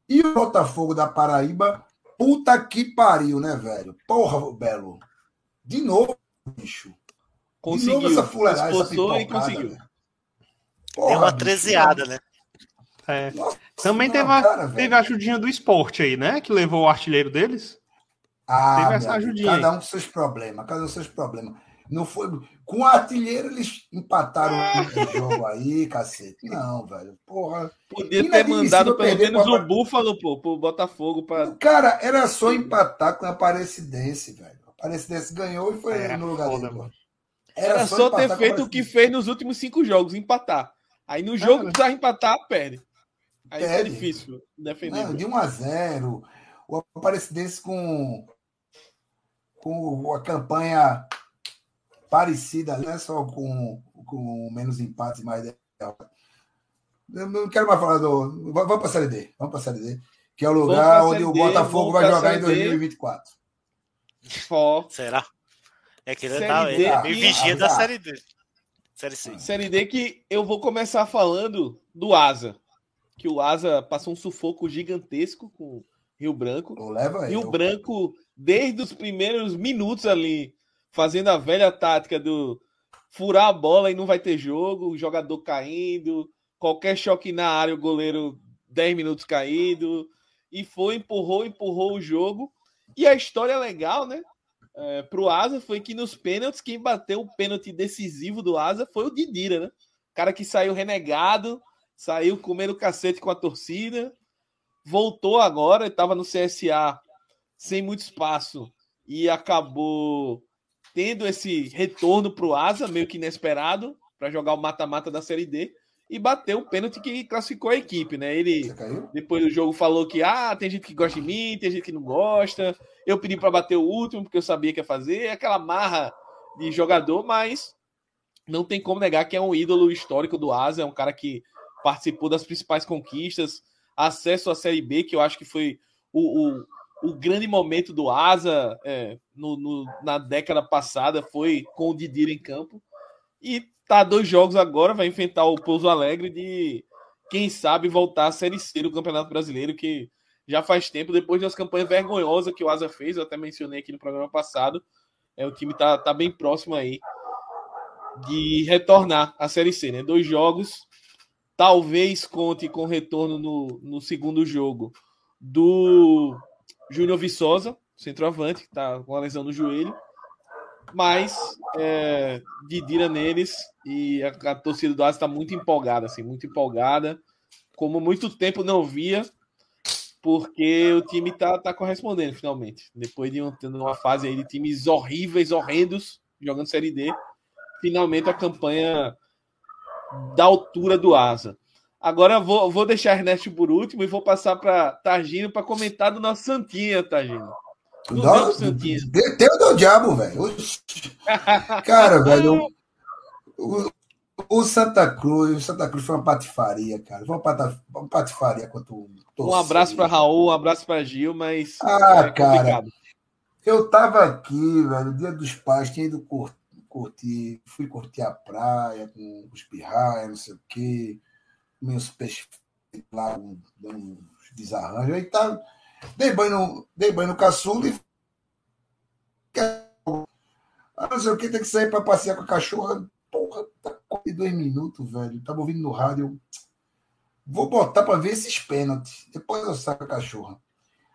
E o Botafogo da Paraíba, puta que pariu, né, velho? Porra, Belo. De novo, bicho. Conseguiu. De novo essa fuleiragem, essa Esforçou e pipocada, conseguiu. velho. Deu uma trezeada, né? É. Nossa Também teve, a, cara, teve a ajudinha do esporte aí, né? Que levou o artilheiro deles. Ah, Teve essa ajudinha cada um com seus problemas, cada um com seus problemas. Não foi... Com o artilheiro, eles empataram o jogo aí, cacete. Não, velho. Porra. Podia ter mandado pelo perder menos pra- o Búfalo, pô, pro Botafogo pra. Cara, era só empatar com a Aparecidense, velho. A Aparecidense ganhou e foi É, no lugar foda, dele. mano. Era só ter com a feito o que fez nos últimos cinco jogos, empatar. Aí no jogo Cara. que precisava empatar, perde. Aí fica Perde. difícil defender. Não, de 1 a 0 O Aparecidense com, com a campanha parecida, não é só com, com menos empates e mais derrotas. Eu não quero mais falar do. Vamos para a Série D. Vamos para a Série D. Que é o lugar onde o Botafogo vai jogar em Série D. 2024. Ó, Será? É que ele tá ele é vigia da série D. Série C. Série D que eu vou começar falando do Asa. Que o Asa passou um sufoco gigantesco com o Rio Branco. Aí. Rio Branco, desde os primeiros minutos ali, fazendo a velha tática do furar a bola e não vai ter jogo, o jogador caindo, qualquer choque na área, o goleiro 10 minutos caído. E foi, empurrou, empurrou o jogo. E a história legal, né? É, pro Asa foi que nos pênaltis, quem bateu o pênalti decisivo do Asa foi o Didira, né? O cara que saiu renegado, saiu comendo cacete com a torcida, voltou agora, estava no CSA sem muito espaço e acabou tendo esse retorno pro Asa, meio que inesperado, para jogar o mata-mata da Série D e bateu o pênalti que classificou a equipe, né? Ele depois do jogo falou que ah, tem gente que gosta de mim, tem gente que não gosta. Eu pedi para bater o último porque eu sabia que ia fazer, é aquela marra de jogador, mas não tem como negar que é um ídolo histórico do Asa, é um cara que participou das principais conquistas, acesso à Série B, que eu acho que foi o, o, o grande momento do Asa é, no, no- na década passada, foi com o Didira em campo. E tá dois jogos agora, vai enfrentar o Pouso Alegre de quem sabe voltar à Série C do Campeonato Brasileiro, que já faz tempo, depois das campanhas vergonhosas que o Asa fez, eu até mencionei aqui no programa passado, é, o time tá, tá bem próximo aí de retornar à Série C, né? Dois jogos, talvez conte com retorno no, no segundo jogo do Júnior Viçosa, centroavante, que tá com uma lesão no joelho, mas é, Didira neles e a, a torcida do Asa está muito empolgada, assim, muito empolgada, como muito tempo não via, porque o time tá, tá correspondendo finalmente. Depois de um, tendo uma fase aí de times horríveis, horrendos, jogando Série D, finalmente a campanha da altura do Asa. Agora vou, vou deixar Ernesto por último e vou passar para Targino para comentar do nosso Santinha, Targino. Não Dá- Deu do diabo, velho. Cara, velho, o, o Santa Cruz, o Santa Cruz foi uma patifaria, cara. Foi uma, patifaria contra o Um abraço para torcida. Raul, um abraço para Gil, mas Ah, é complicado. Eu tava aqui, velho, dia dos pais, tinha ido cur- curtir, fui curtir a praia com os pirraias, não sei o quê, meus peixes lá, dando uns desarranjos, aí tá, dei banho no, dei banho no caçula e ah, não sei o que, tem que sair pra passear com a cachorra, porra, tá quase dois minutos, velho, tava ouvindo no rádio, vou botar pra ver esses pênaltis, depois eu saio com a cachorra.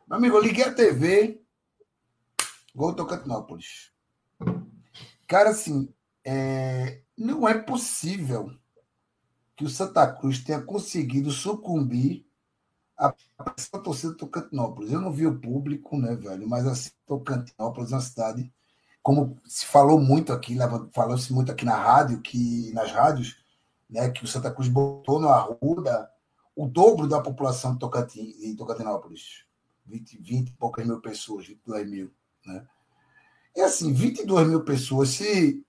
Meu amigo, eu liguei a TV, Gol Tocantinópolis. Cara, assim, é, não é possível que o Santa Cruz tenha conseguido sucumbir à pressão da torcida do Tocantinópolis. Eu não vi o público, né, velho? Mas assim, Tocantinópolis é uma cidade, como se falou muito aqui, falou-se muito aqui na rádio, que nas rádios, né, que o Santa Cruz botou no Arruda o dobro da população de, Tocantin, de Tocantinópolis. 20, 20 e poucas mil pessoas, 22 mil. Né? E assim, 22 mil pessoas, se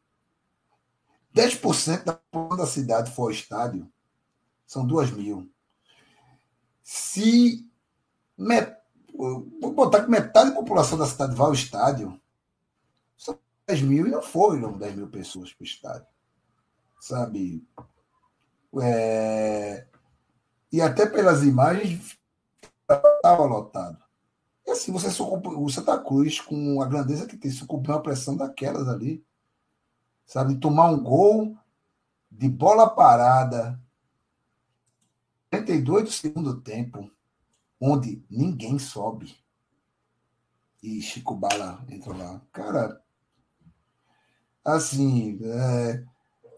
10% da população da cidade for ao estádio, são 2 mil. Se met... vou botar que metade da população da cidade vai ao estádio, são 10 mil e não foram 10 mil pessoas para o estádio. Sabe? É... E até pelas imagens, estava lotado. E assim, você sucumbe, o Santa Cruz, com a grandeza que tem, sucumbiu uma pressão daquelas ali. Sabe, tomar um gol de bola parada, 32 do segundo tempo, onde ninguém sobe. E Chico Bala entrou lá. Cara, assim. É...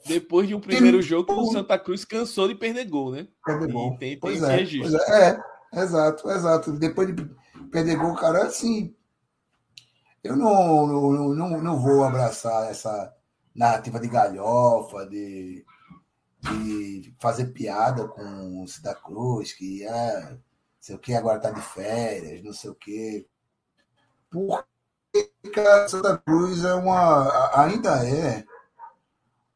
Depois de um primeiro tem... jogo, o Santa Cruz cansou de perder gol, né? Perder gol. E tem, pois, tem é, pois é, é, exato, exato. Depois de perder gol, cara, assim. Eu não, não, não, não vou abraçar essa narrativa de galhofa, de, de fazer piada com o Santa Cruz, que ah, sei o que, agora tá de férias, não sei o que. Porque a Santa Cruz é uma, ainda é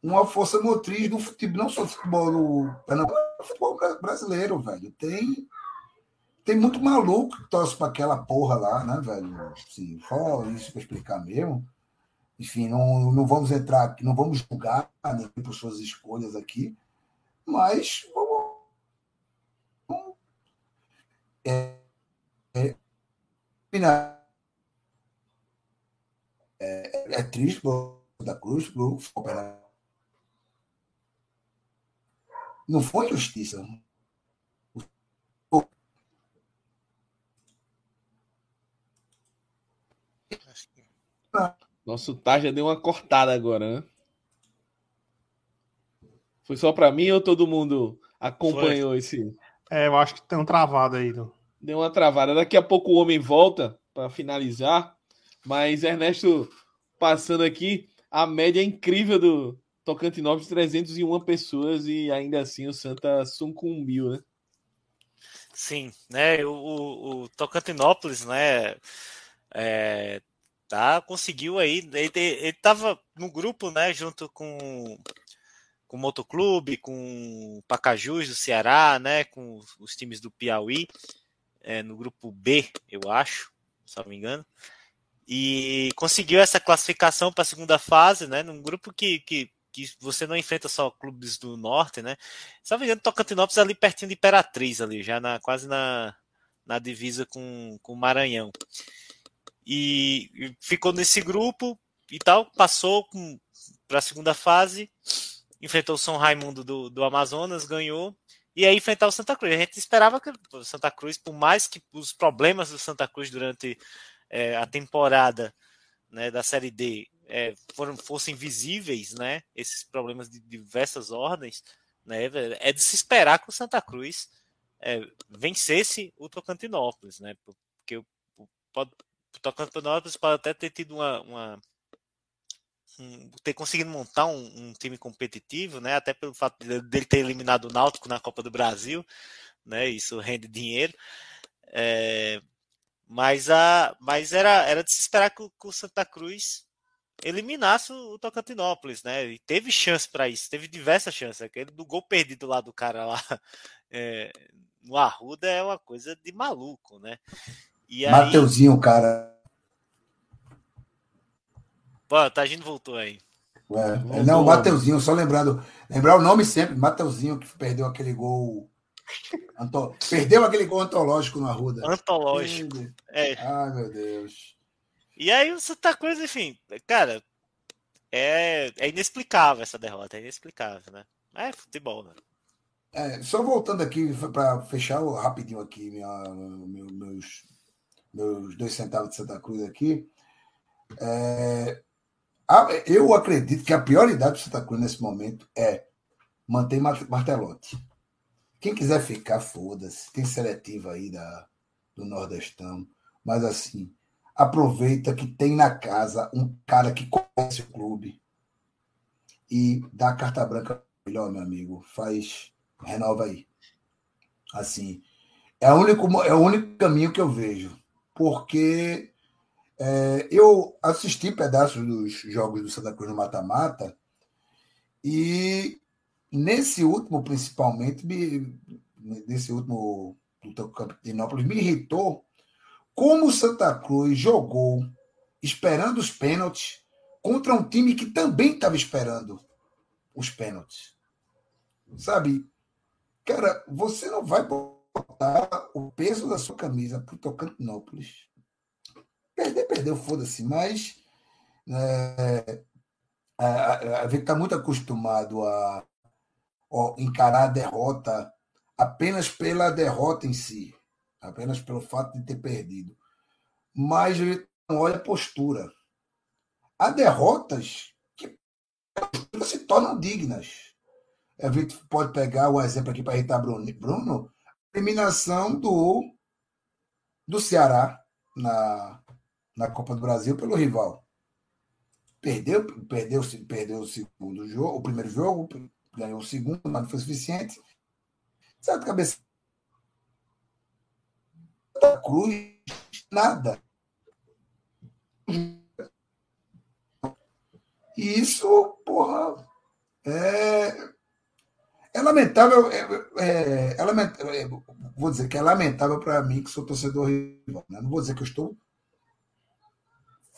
uma força motriz do futebol, não só do futebol do, do futebol brasileiro, velho. Tem tem muito maluco que torce para aquela porra lá, né, velho? Assim, só isso para explicar mesmo. Enfim, não, não vamos entrar não vamos julgar nem por suas escolhas aqui, mas vamos. É, é, é, é triste da Cruz, pro Não foi justiça. Nosso Tarja deu uma cortada agora, né? Foi só para mim ou todo mundo acompanhou Foi. esse? É, eu acho que tem um travado aí. Do... Deu uma travada. Daqui a pouco o homem volta para finalizar. Mas Ernesto passando aqui, a média incrível do Tocantinópolis, 301 pessoas e ainda assim o Santa sucumbiu, né? Sim, né? O, o, o Tocantinópolis, né? É, tá? Conseguiu aí, ele, ele tava no grupo, né? Junto com com o Motoclube, com o Pacajus do Ceará, né? Com os times do Piauí, é, no grupo B, eu acho, se não me engano. E conseguiu essa classificação para a segunda fase, né? Num grupo que, que, que você não enfrenta só clubes do norte, né? Se não me engano, Tocantinópolis ali pertinho de Imperatriz, ali, já na, quase na, na divisa com, com o Maranhão e ficou nesse grupo e tal, passou para a segunda fase, enfrentou o São Raimundo do, do Amazonas, ganhou, e aí enfrentar o Santa Cruz. A gente esperava que o Santa Cruz, por mais que os problemas do Santa Cruz durante é, a temporada né, da Série D é, foram, fossem visíveis, né, esses problemas de diversas ordens, né, é de se esperar que o Santa Cruz é, vencesse o Tocantinópolis, né, porque pode, o Tocantinópolis pode até ter tido uma, uma um, ter conseguido montar um, um, time competitivo, né? Até pelo fato dele ter eliminado o Náutico na Copa do Brasil, né? Isso rende dinheiro. É, mas a, mas era, era de se esperar que o, que o Santa Cruz eliminasse o, o Tocantinópolis, né? E teve chance para isso, teve diversas chances. Aquele do gol perdido lá do cara lá é, no Arruda é uma coisa de maluco, né? E aí... Mateuzinho, cara. Pô, Tagino voltou aí. É, voltou. Não, Mateuzinho, só lembrando. Lembrar o nome sempre, Mateuzinho, que perdeu aquele gol. Anto... Perdeu aquele gol antológico na Ruda. Antológico. É. Ai, meu Deus. E aí o Santa Cruz, enfim, cara, é, é inexplicável essa derrota, é inexplicável, né? É futebol, né? É, só voltando aqui para fechar rapidinho aqui minha, meus meus dois centavos de Santa Cruz aqui. É, eu acredito que a prioridade do Santa Cruz nesse momento é manter Martelote. Quem quiser ficar, foda-se. Tem seletiva aí da, do Nordestão. Mas assim, aproveita que tem na casa um cara que conhece o clube e dá a carta branca melhor, meu amigo. Faz, renova aí. Assim, é o único, é o único caminho que eu vejo porque é, eu assisti pedaços dos jogos do Santa Cruz no mata-mata e nesse último, principalmente, me, nesse último do Campinópolis, me irritou como o Santa Cruz jogou esperando os pênaltis contra um time que também estava esperando os pênaltis. Sabe? Cara, você não vai botar o peso da sua camisa pro Tocantinópolis. Perder, perdeu, foda-se, mas é, a, a, gente está muito acostumado a, a encarar a derrota apenas pela derrota em si, apenas pelo fato de ter perdido. Mas a gente não olha a postura. Há derrotas que se tornam dignas. A gente pode pegar o exemplo aqui para irritar Bruno. Eliminação do, do Ceará na, na Copa do Brasil pelo rival. Perdeu, perdeu, perdeu o segundo jogo, o primeiro jogo, ganhou o segundo, mas não foi suficiente. Certo, cabeça. Cruz, nada. E isso, porra, é, é lamentável. É, é, é lamentável é, vou dizer que é lamentável para mim, que sou torcedor rival. Né? Não vou dizer que eu estou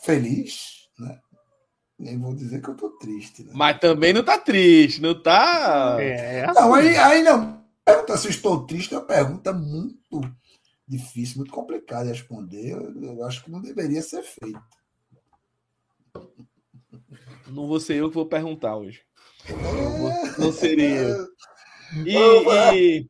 feliz, né? Nem vou dizer que eu estou triste. Né? Mas também não está triste, não está. É, assim. Não, aí, aí não. Pergunta se estou triste é uma pergunta muito difícil, muito complicada de responder. Eu, eu acho que não deveria ser feita. Não vou ser eu que vou perguntar hoje. Não, seria. E, e...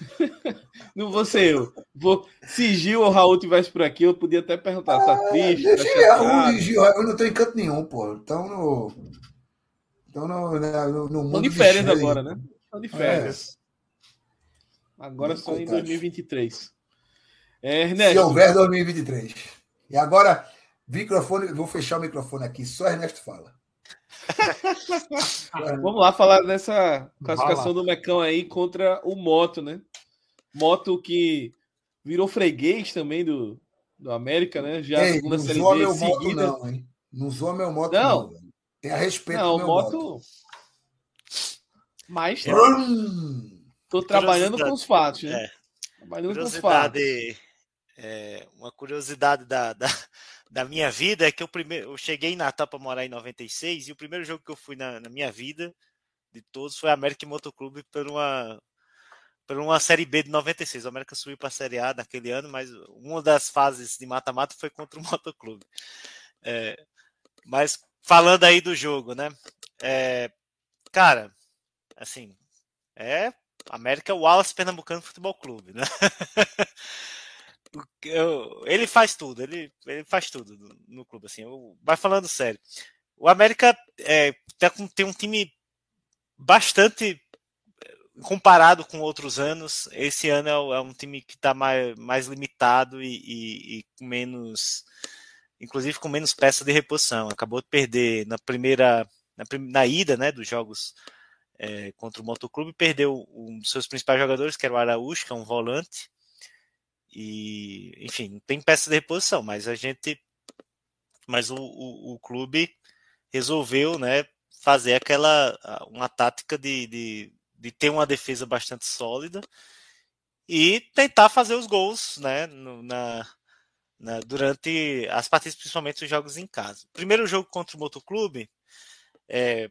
Não vou ser eu. Vou... Se Gil ou Raul tivesse por aqui, eu podia até perguntar. Tá ah, triste? Tá Raul e Gil, eu não tenho encanto nenhum, pô. Então no. Então no, no, no mundo. Estão de férias de agora, né? Estão de férias. É. Agora só em 2023. É, Ernesto. Se houver 2023. E agora, microfone, vou fechar o microfone aqui, só Ernesto fala. Vamos lá falar dessa classificação do Mecão aí contra o Moto, né? Moto que virou freguês também do, do América, né? Já Ei, segunda série B meu seguida. Moto, não, hein? Não zoa meu moto, não. não Tem a respeito não, meu moto. moto. Mas é. tô trabalhando com os fatos, né? É. Trabalhando com os fatos. É, uma curiosidade da, da, da minha vida é que eu primeiro eu cheguei em Natal para morar em 96 e o primeiro jogo que eu fui na, na minha vida de todos foi América Motoclube por uma por uma série B de 96. O América subiu para a série A naquele ano, mas uma das fases de mata-mata foi contra o Motoclube. É, mas falando aí do jogo, né? É, cara, assim, é América Wallace Pernambucano Futebol Clube, né? eu, ele faz tudo, ele, ele faz tudo no, no clube, assim. Eu, vai falando sério. O América é, tá tem um time bastante eh, comparado com outros anos. Esse ano é, é um time que está mais, mais limitado e, e, e, com menos, inclusive com menos peça de reposição. Acabou de perder na primeira, na, na ida, né, dos jogos é, contra o Motoclube, perdeu um dos seus principais jogadores, que era o Araújo, que é um volante e, enfim, tem peça de reposição, mas a gente. Mas o, o, o clube resolveu né, fazer aquela. uma tática de, de, de ter uma defesa bastante sólida e tentar fazer os gols né, no, na, na, durante as partidas, principalmente os jogos em casa. Primeiro jogo contra o Motoclube, é,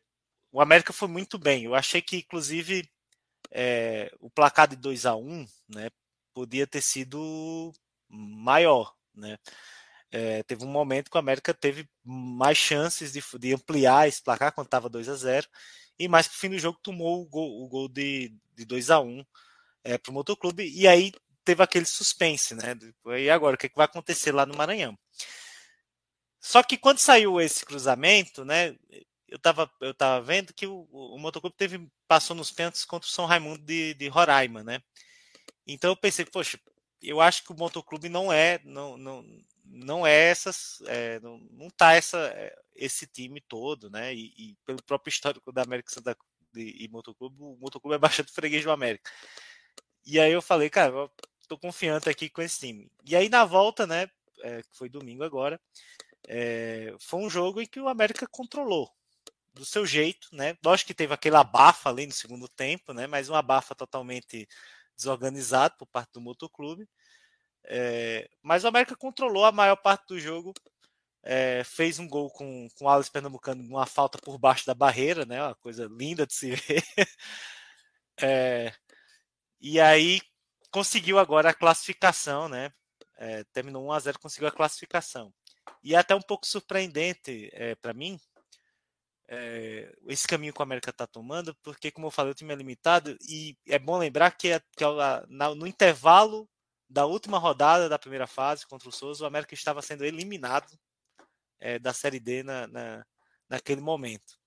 o América foi muito bem. Eu achei que, inclusive, é, o placar de 2 a 1 né, podia ter sido maior, né? É, teve um momento que o América teve mais chances de, de ampliar esse placar quando estava 2 a 0 e mais que o fim do jogo tomou o gol, o gol de, de 2 a 1 é, para o Motoclube e aí teve aquele suspense, né? E agora, o que, é que vai acontecer lá no Maranhão? Só que quando saiu esse cruzamento, né? Eu estava eu tava vendo que o, o Motoclube teve, passou nos pênaltis contra o São Raimundo de, de Roraima, né? Então eu pensei, poxa, eu acho que o motoclube não é, não, não, não é essas, é, não, não tá essa, é, esse time todo, né? E, e, pelo próprio histórico da América Santa e, e motoclube, o motoclube é bastante freguês do América. E aí eu falei, cara, eu tô confiante aqui com esse time. E aí na volta, né? É, que foi domingo agora, é, foi um jogo em que o América controlou do seu jeito, né? Lógico que teve aquele abafa ali no segundo tempo, né? Mas um abafa totalmente desorganizado por parte do motoclube. É, mas o América controlou a maior parte do jogo. É, fez um gol com, com o Alex Pernambucano, uma falta por baixo da barreira, né? Uma coisa linda de se ver. É, e aí conseguiu agora a classificação, né? Terminou 1 a 0 conseguiu a classificação. E é até um pouco surpreendente para mim é, esse caminho que o América está tomando, porque, como eu falei, o time é limitado e é bom lembrar que, é, que é na, no intervalo da última rodada da primeira fase contra o Souza, o América estava sendo eliminado é, da Série D na, na, naquele momento.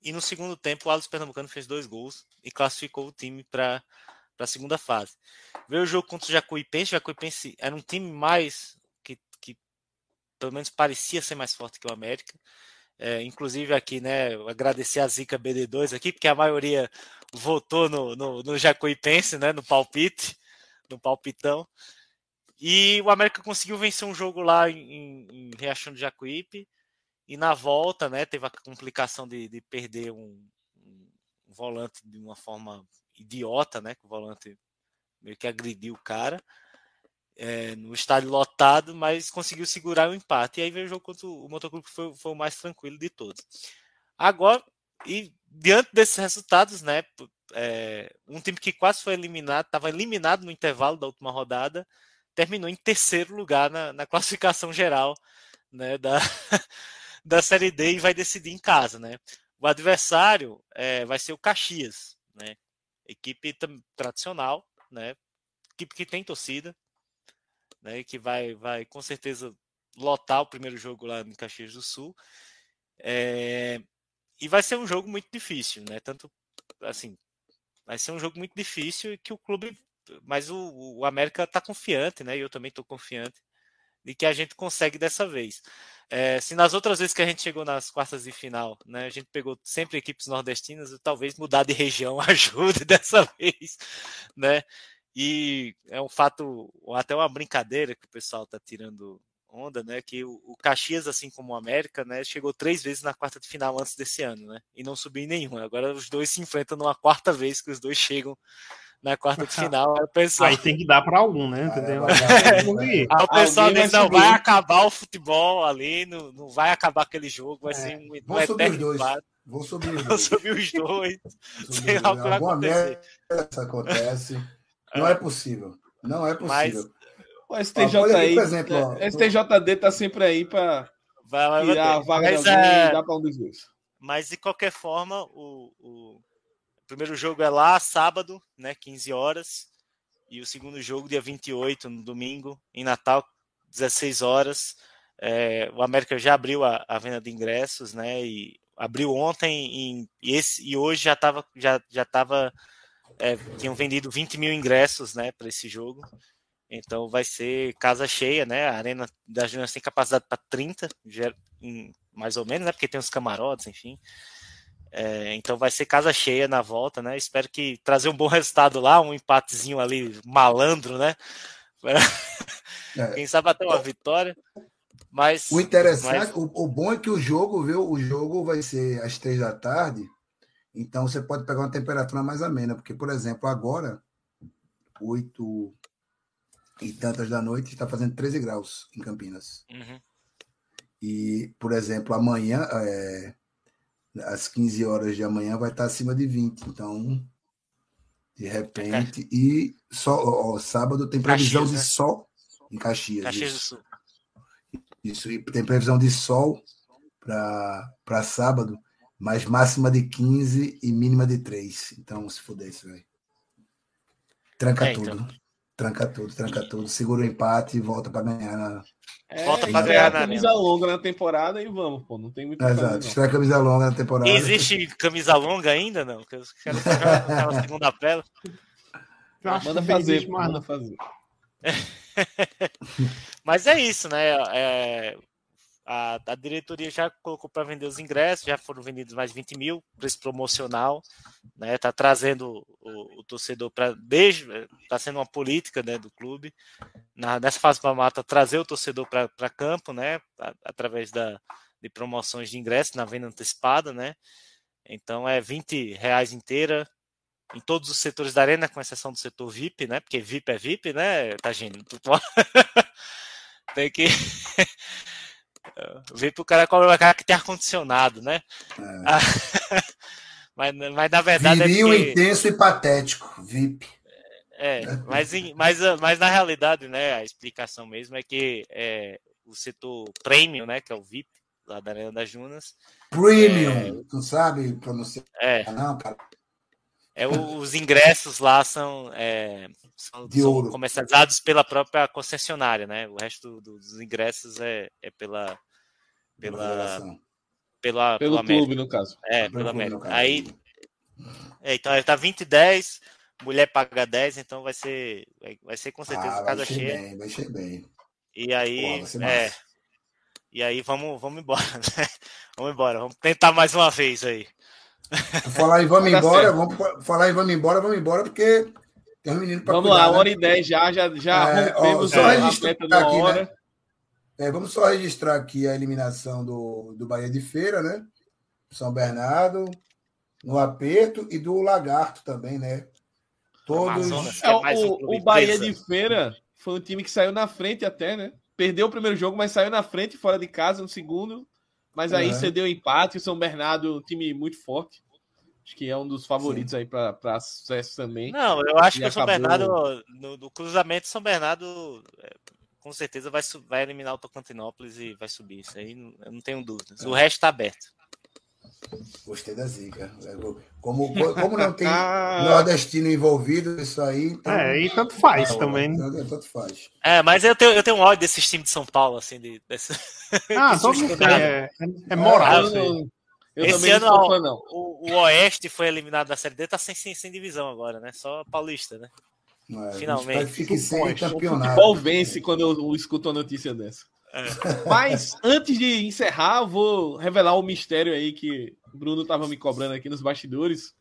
E no segundo tempo, o Alves Pernambucano fez dois gols e classificou o time para a segunda fase. Veio o jogo contra o Jacuipense. O Jacuipense era um time mais que, que pelo menos parecia ser mais forte que o América. É, inclusive aqui, né, agradecer a Zica BD2 aqui, porque a maioria votou no, no, no Jacuipense, né, no palpite, no palpitão. E o América conseguiu vencer um jogo lá em, em Jacuípe. E na volta, né, teve a complicação de, de perder um, um, volante de uma forma idiota, né, que o volante meio que agrediu o cara é, no estádio lotado, mas conseguiu segurar o empate. E aí veio o jogo contra o Motoclube, que foi, foi o mais tranquilo de todos. Agora, e diante desses resultados, né, é, um time que quase foi eliminado, estava eliminado no intervalo da última rodada, terminou em terceiro lugar na, na classificação geral né, da, da Série D e vai decidir em casa. Né? O adversário é, vai ser o Caxias, né? equipe tradicional, né? equipe que tem torcida, né, que vai, vai com certeza lotar o primeiro jogo lá em Caxias do Sul. É, e vai ser um jogo muito difícil, né? Tanto assim, vai ser um jogo muito difícil que o clube, mas o, o América está confiante, né? E eu também estou confiante de que a gente consegue dessa vez. É, se nas outras vezes que a gente chegou nas quartas de final, né, a gente pegou sempre equipes nordestinas, talvez mudar de região ajude dessa vez, né? E é um fato, até uma brincadeira que o pessoal está tirando onda, né? Que o, o, Caxias, assim como o América, né, chegou três vezes na quarta de final antes desse ano, né? E não subiu em nenhuma. Agora os dois se enfrentam numa quarta vez que os dois chegam na quarta de final. Aí, pessoal... aí tem que dar para algum, né? Entendeu? aí o pessoal diz, não, vai acabar o futebol ali, não, não vai acabar aquele jogo, vai é. ser um, um subir os dois. Vão subir os dois. Vão subir os dois. Sei lá o que vai acontecer. acontece. Não é possível. Não é possível. Mas, o STJI, por exemplo, ó, STJD tá sempre aí para tirar a vaga mas, é... e dar para um dos dois. Mas de qualquer forma, o, o, primeiro jogo é lá, sábado, né, 15 horas, e o segundo jogo, dia 28, no domingo, em Natal, 16 horas. É, o América já abriu a, a, venda de ingressos, né? E abriu ontem em, e, esse, e hoje já estava já, já tava é, tinham vendido 20 mil ingressos né, para esse jogo. Então vai ser casa cheia, né? A Arena das Juniors tem capacidade para 30, mais ou menos, né? Porque tem os camarotes, enfim. É, então vai ser casa cheia na volta, né? Espero que trazer um bom resultado lá, um empatezinho ali malandro, né? É. Quem sabe até uma vitória. Mas o interessante, mas... O, o, bom é que o jogo, viu? O jogo vai ser às três da tarde então você pode pegar uma temperatura mais amena, porque, por exemplo, agora, 8 e tantas da noite, está fazendo 13 graus em Campinas. Uhum. E, por exemplo, amanhã, é, às 15 horas de amanhã, vai estar acima de 20. Então, de repente. É. E só, ó, sábado tem previsão Caxias, de né? sol em Caxias. Caxias do Sul. Isso, e tem previsão de sol para sábado mas máxima de 15 e mínima de 3. Então, se fudesse, velho. Tranca é, tudo. Então. Tranca tudo, tranca tudo. Segura o empate e volta para ganhar na. É, volta para ganhar na camisa longa na temporada e vamos, pô. Não tem muito Exato, estreia camisa longa na temporada. Existe camisa longa ainda, não? Que eu quero aquela segunda pela. Manda fazer, manda fazer. Mas é isso, né? É, a, a diretoria já colocou para vender os ingressos, já foram vendidos mais 20 mil, preço promocional, né? Está trazendo o, o torcedor para desde está sendo uma política né, do clube na, nessa fase para mata trazer o torcedor para campo, né? Através da, de promoções de ingressos na venda antecipada, né? Então é 20 reais inteira em todos os setores da arena, com exceção do setor VIP, né? Porque VIP é VIP, né, Tagino? Tem que Vê pro cara cobrar uma cara que tem ar-condicionado, né? É. Mas, mas na verdade Viril, é porque... intenso e patético, VIP. É, mas, em- mas, mas na realidade, né, a explicação mesmo é que é, o setor premium, né, que é o VIP, lá da Arena das Junas, Premium, tu sabe pronunciar é, não, cara? é o- os ingressos lá são, é, são, De são comercializados pela própria concessionária, né? O resto do- dos ingressos é, é pela pela pela Pelo pela clube, no caso. É, Pelo pela clube, América. Aí é, então aí tá 20 e 10, mulher paga 10, então vai ser vai, vai ser com certeza Ah, casa cheia. bem, vai ser bem. E aí, Porra, vai ser é, e aí vamos, vamos embora, né? Vamos embora, vamos tentar mais uma vez aí. Falar em vamos dar embora, certo. vamos falar em vamos embora, vamos embora, porque tem um menino para Vamos cuidar, lá, né? hora e 10 já, já, já É, ó, rompemos só a registrar meta da aqui, né? É, vamos só registrar aqui a eliminação do, do Bahia de Feira, né? São Bernardo, no aperto e do Lagarto também, né? Todos. Amazonas. É, É o, o Bahia de Feira foi um time que saiu na frente até, né? Perdeu o primeiro jogo, mas saiu na frente, fora de casa, no segundo. Mas aí É. cedeu empate. O São Bernardo, um time muito forte. Acho que é um dos favoritos aí para sucesso também. Não, eu acho E que o São acabou- Bernardo, no, no cruzamento, São Bernardo é, com certeza vai, vai eliminar o Tocantinópolis e vai subir. Isso aí não- eu não tenho dúvidas. O resto tá aberto. Gostei da zica. Como, como não tem Ah. nordestino envolvido, isso aí. Então, É, e tanto faz Não, também. né? Tanto, faz. É, mas eu tenho, eu tenho um ódio desses times de São Paulo, assim, de, desse... Ah, que todo mundo. É, é, é moral. eu isso aí. não- eu Esse também ano não. O, o Oeste foi eliminado da Série D, tá sem, sem, sem divisão agora, né? Só paulista, né? É, Finalmente. Fique sem Suposto. O campeonato. futebol vence quando eu escuto uma notícia dessa. É. Mas antes de encerrar, eu vou revelar o mistério aí que o Bruno estava me cobrando aqui nos bastidores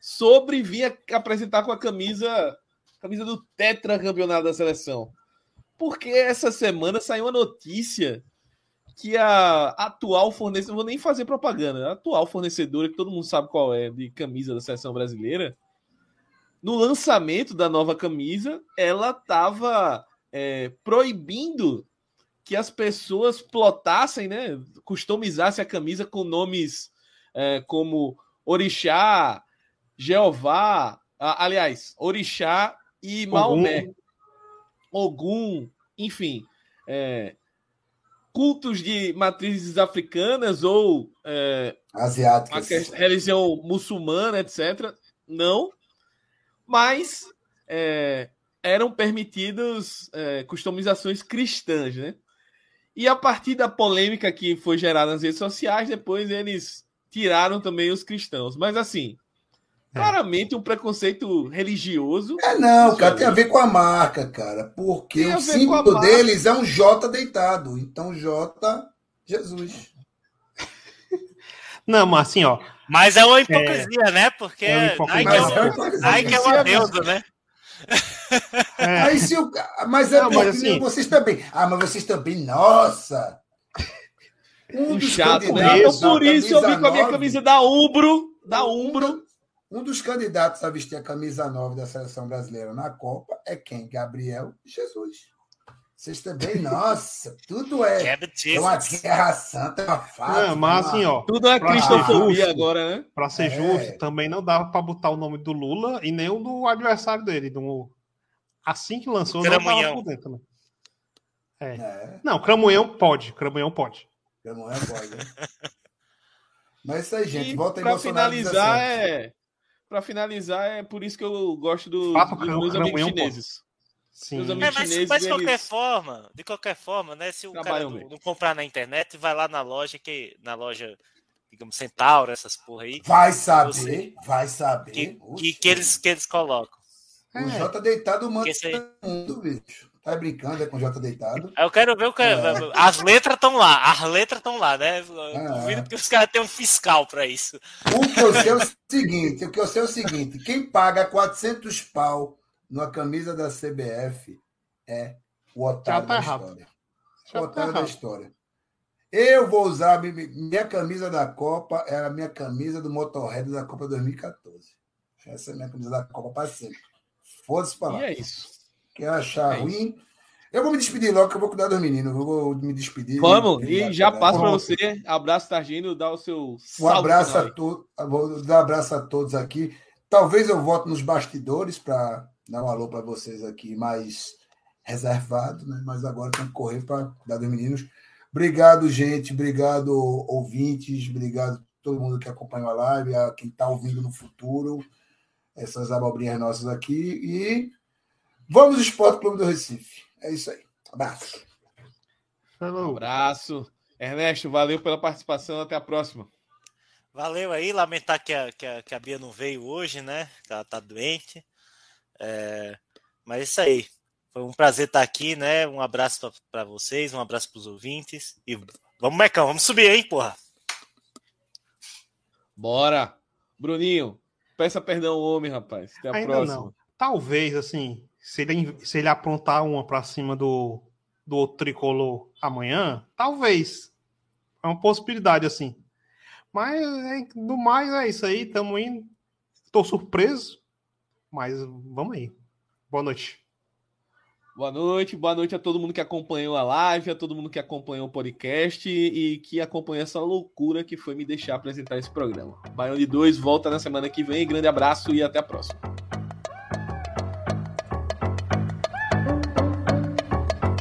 sobre vir a- apresentar com a camisa camisa do tetracampeonato da seleção. Porque essa semana saiu uma notícia que a atual fornecedora, não vou nem fazer propaganda, a atual fornecedora, que todo mundo sabe qual é, de camisa da seleção brasileira, no lançamento da nova camisa, ela estava proibindo que as pessoas plotassem, né, customizassem a camisa com nomes é, como Orixá, Jeová, aliás, Orixá e Maomé, Ogum, enfim, é, cultos de matrizes africanas ou é, Asiáticas. religião muçulmana, etc. Não, mas é, eram permitidos é, customizações cristãs, né? E a partir da polêmica que foi gerada nas redes sociais, depois eles tiraram também os cristãos. Mas assim, É. claramente um preconceito religioso. É, não, cara, tem a ver com a marca, cara. Porque o símbolo deles é um J deitado. Então, J, Jesus. Não, mas assim, ó. Mas é uma hipocrisia, né? Porque É uma hipocrisia. Nike é, é uma, uma hipocrisia. Nike é uma deusa, né? É, Aí se o... Mas é Não, porque mas assim- vocês também. Ah, mas vocês também, nossa! Um Um dos chato, né? candidatos Então, por isso eu vim com a minha camisa da Umbro, da Umbro. Um dos candidatos a vestir a camisa 9 da seleção brasileira na Copa é quem? Gabriel Jesus. Vocês também, nossa, tudo é. É uma guerra santa, uma fato. não, mas assim, ó. Tudo é cristofobia agora, né? Pra ser É. justo, também não dava pra botar o nome do Lula e nem o do adversário dele. Do... Assim que lançou, não Cramunhão. tava por dentro. Né? É. É, Não, Cramunhão pode. Cramunhão pode. é pode. né? Mas é isso aí, gente. E Volta em pra Bolsonaro finalizar, 17. é. Pra finalizar, é por isso que eu gosto do, Fato, dos meus amigos Cramunhão pode. Sim. É, amigos mas, chineses, mas de qualquer eles- forma, de qualquer forma, né? Se o cara Trabalham não, bem. não comprar na internet, vai lá na loja que na loja, digamos, Centauro, essas porra aí, Vai saber, Você- vai saber. que, que, que eles que eles colocam. O É. J deitado manda Que esse aí- todo mundo, bicho. Tá brincando é com o J deitado? Eu quero ver o que É. as letras estão lá, as letras estão lá, né? Eu É. Duvido que os caras tenham um fiscal para isso. O que eu sei é o seguinte, o que eu sei é o seguinte, quem paga 400 pau numa camisa da CBF é o otário tá da história. O tá otário da errado. história. Eu vou usar mi- mi- minha camisa da Copa, era a minha camisa do Motorhead da Copa 2014. Essa é a minha camisa da Copa para sempre. Foda-se pra lá. E é isso. Quer achar É ruim? Eu vou me despedir logo, que eu vou cuidar dos meninos. Eu vou me despedir. Vamos, e já passo para você. Abraço, Targino, dá o seu. Um abraço a todos. Vou dar um abraço a todos aqui. Talvez eu volte nos bastidores para dar um alô para vocês aqui, mais reservado, né? Mas agora tem que correr para cuidar dos meninos. Obrigado, gente. Obrigado, ouvintes. Obrigado todo mundo que acompanhou a live, a quem está ouvindo no futuro, essas abobrinhas nossas aqui. E vamos Esporte Clube do Recife. É isso aí. Abraço. Um abraço. Ernesto, valeu pela participação. Até a próxima. Valeu aí. Lamentar que a, que a, que a Bia não veio hoje, né? Que ela tá doente. É... Mas é isso aí. Foi um prazer estar aqui, né? Um abraço para vocês, um abraço para os ouvintes. E vamos, Mecão, vamos subir aí, porra. Bora. Bruninho, peça perdão ao homem, rapaz. Até a Ainda próxima. Não. Talvez, assim, se ele, se ele aprontar uma para cima do, do outro tricolor amanhã, talvez. É uma possibilidade, assim. Mas, é, no mais, é isso aí. Tamo indo. Estou surpreso. Mas vamos aí. Boa noite. Boa noite, boa noite a todo mundo que acompanhou a live, a todo mundo que acompanhou o podcast e que acompanhou essa loucura que foi me deixar apresentar esse programa. Baião de 2 volta na semana que vem. Grande abraço e até a próxima.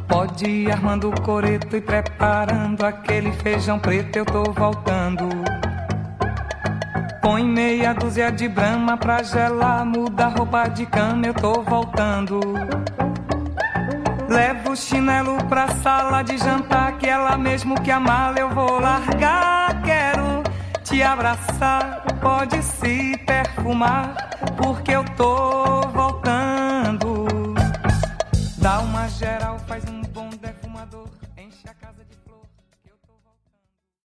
Pode ir armando o coreto e preparando aquele feijão preto, eu tô voltando. Põe meia dúzia de brama pra gelar, muda roupa de cama, eu tô voltando. Levo o chinelo pra sala de jantar, que ela mesmo que a mala eu vou largar. Quero te abraçar, pode se perfumar, porque eu tô voltando. Dá uma geral, faz um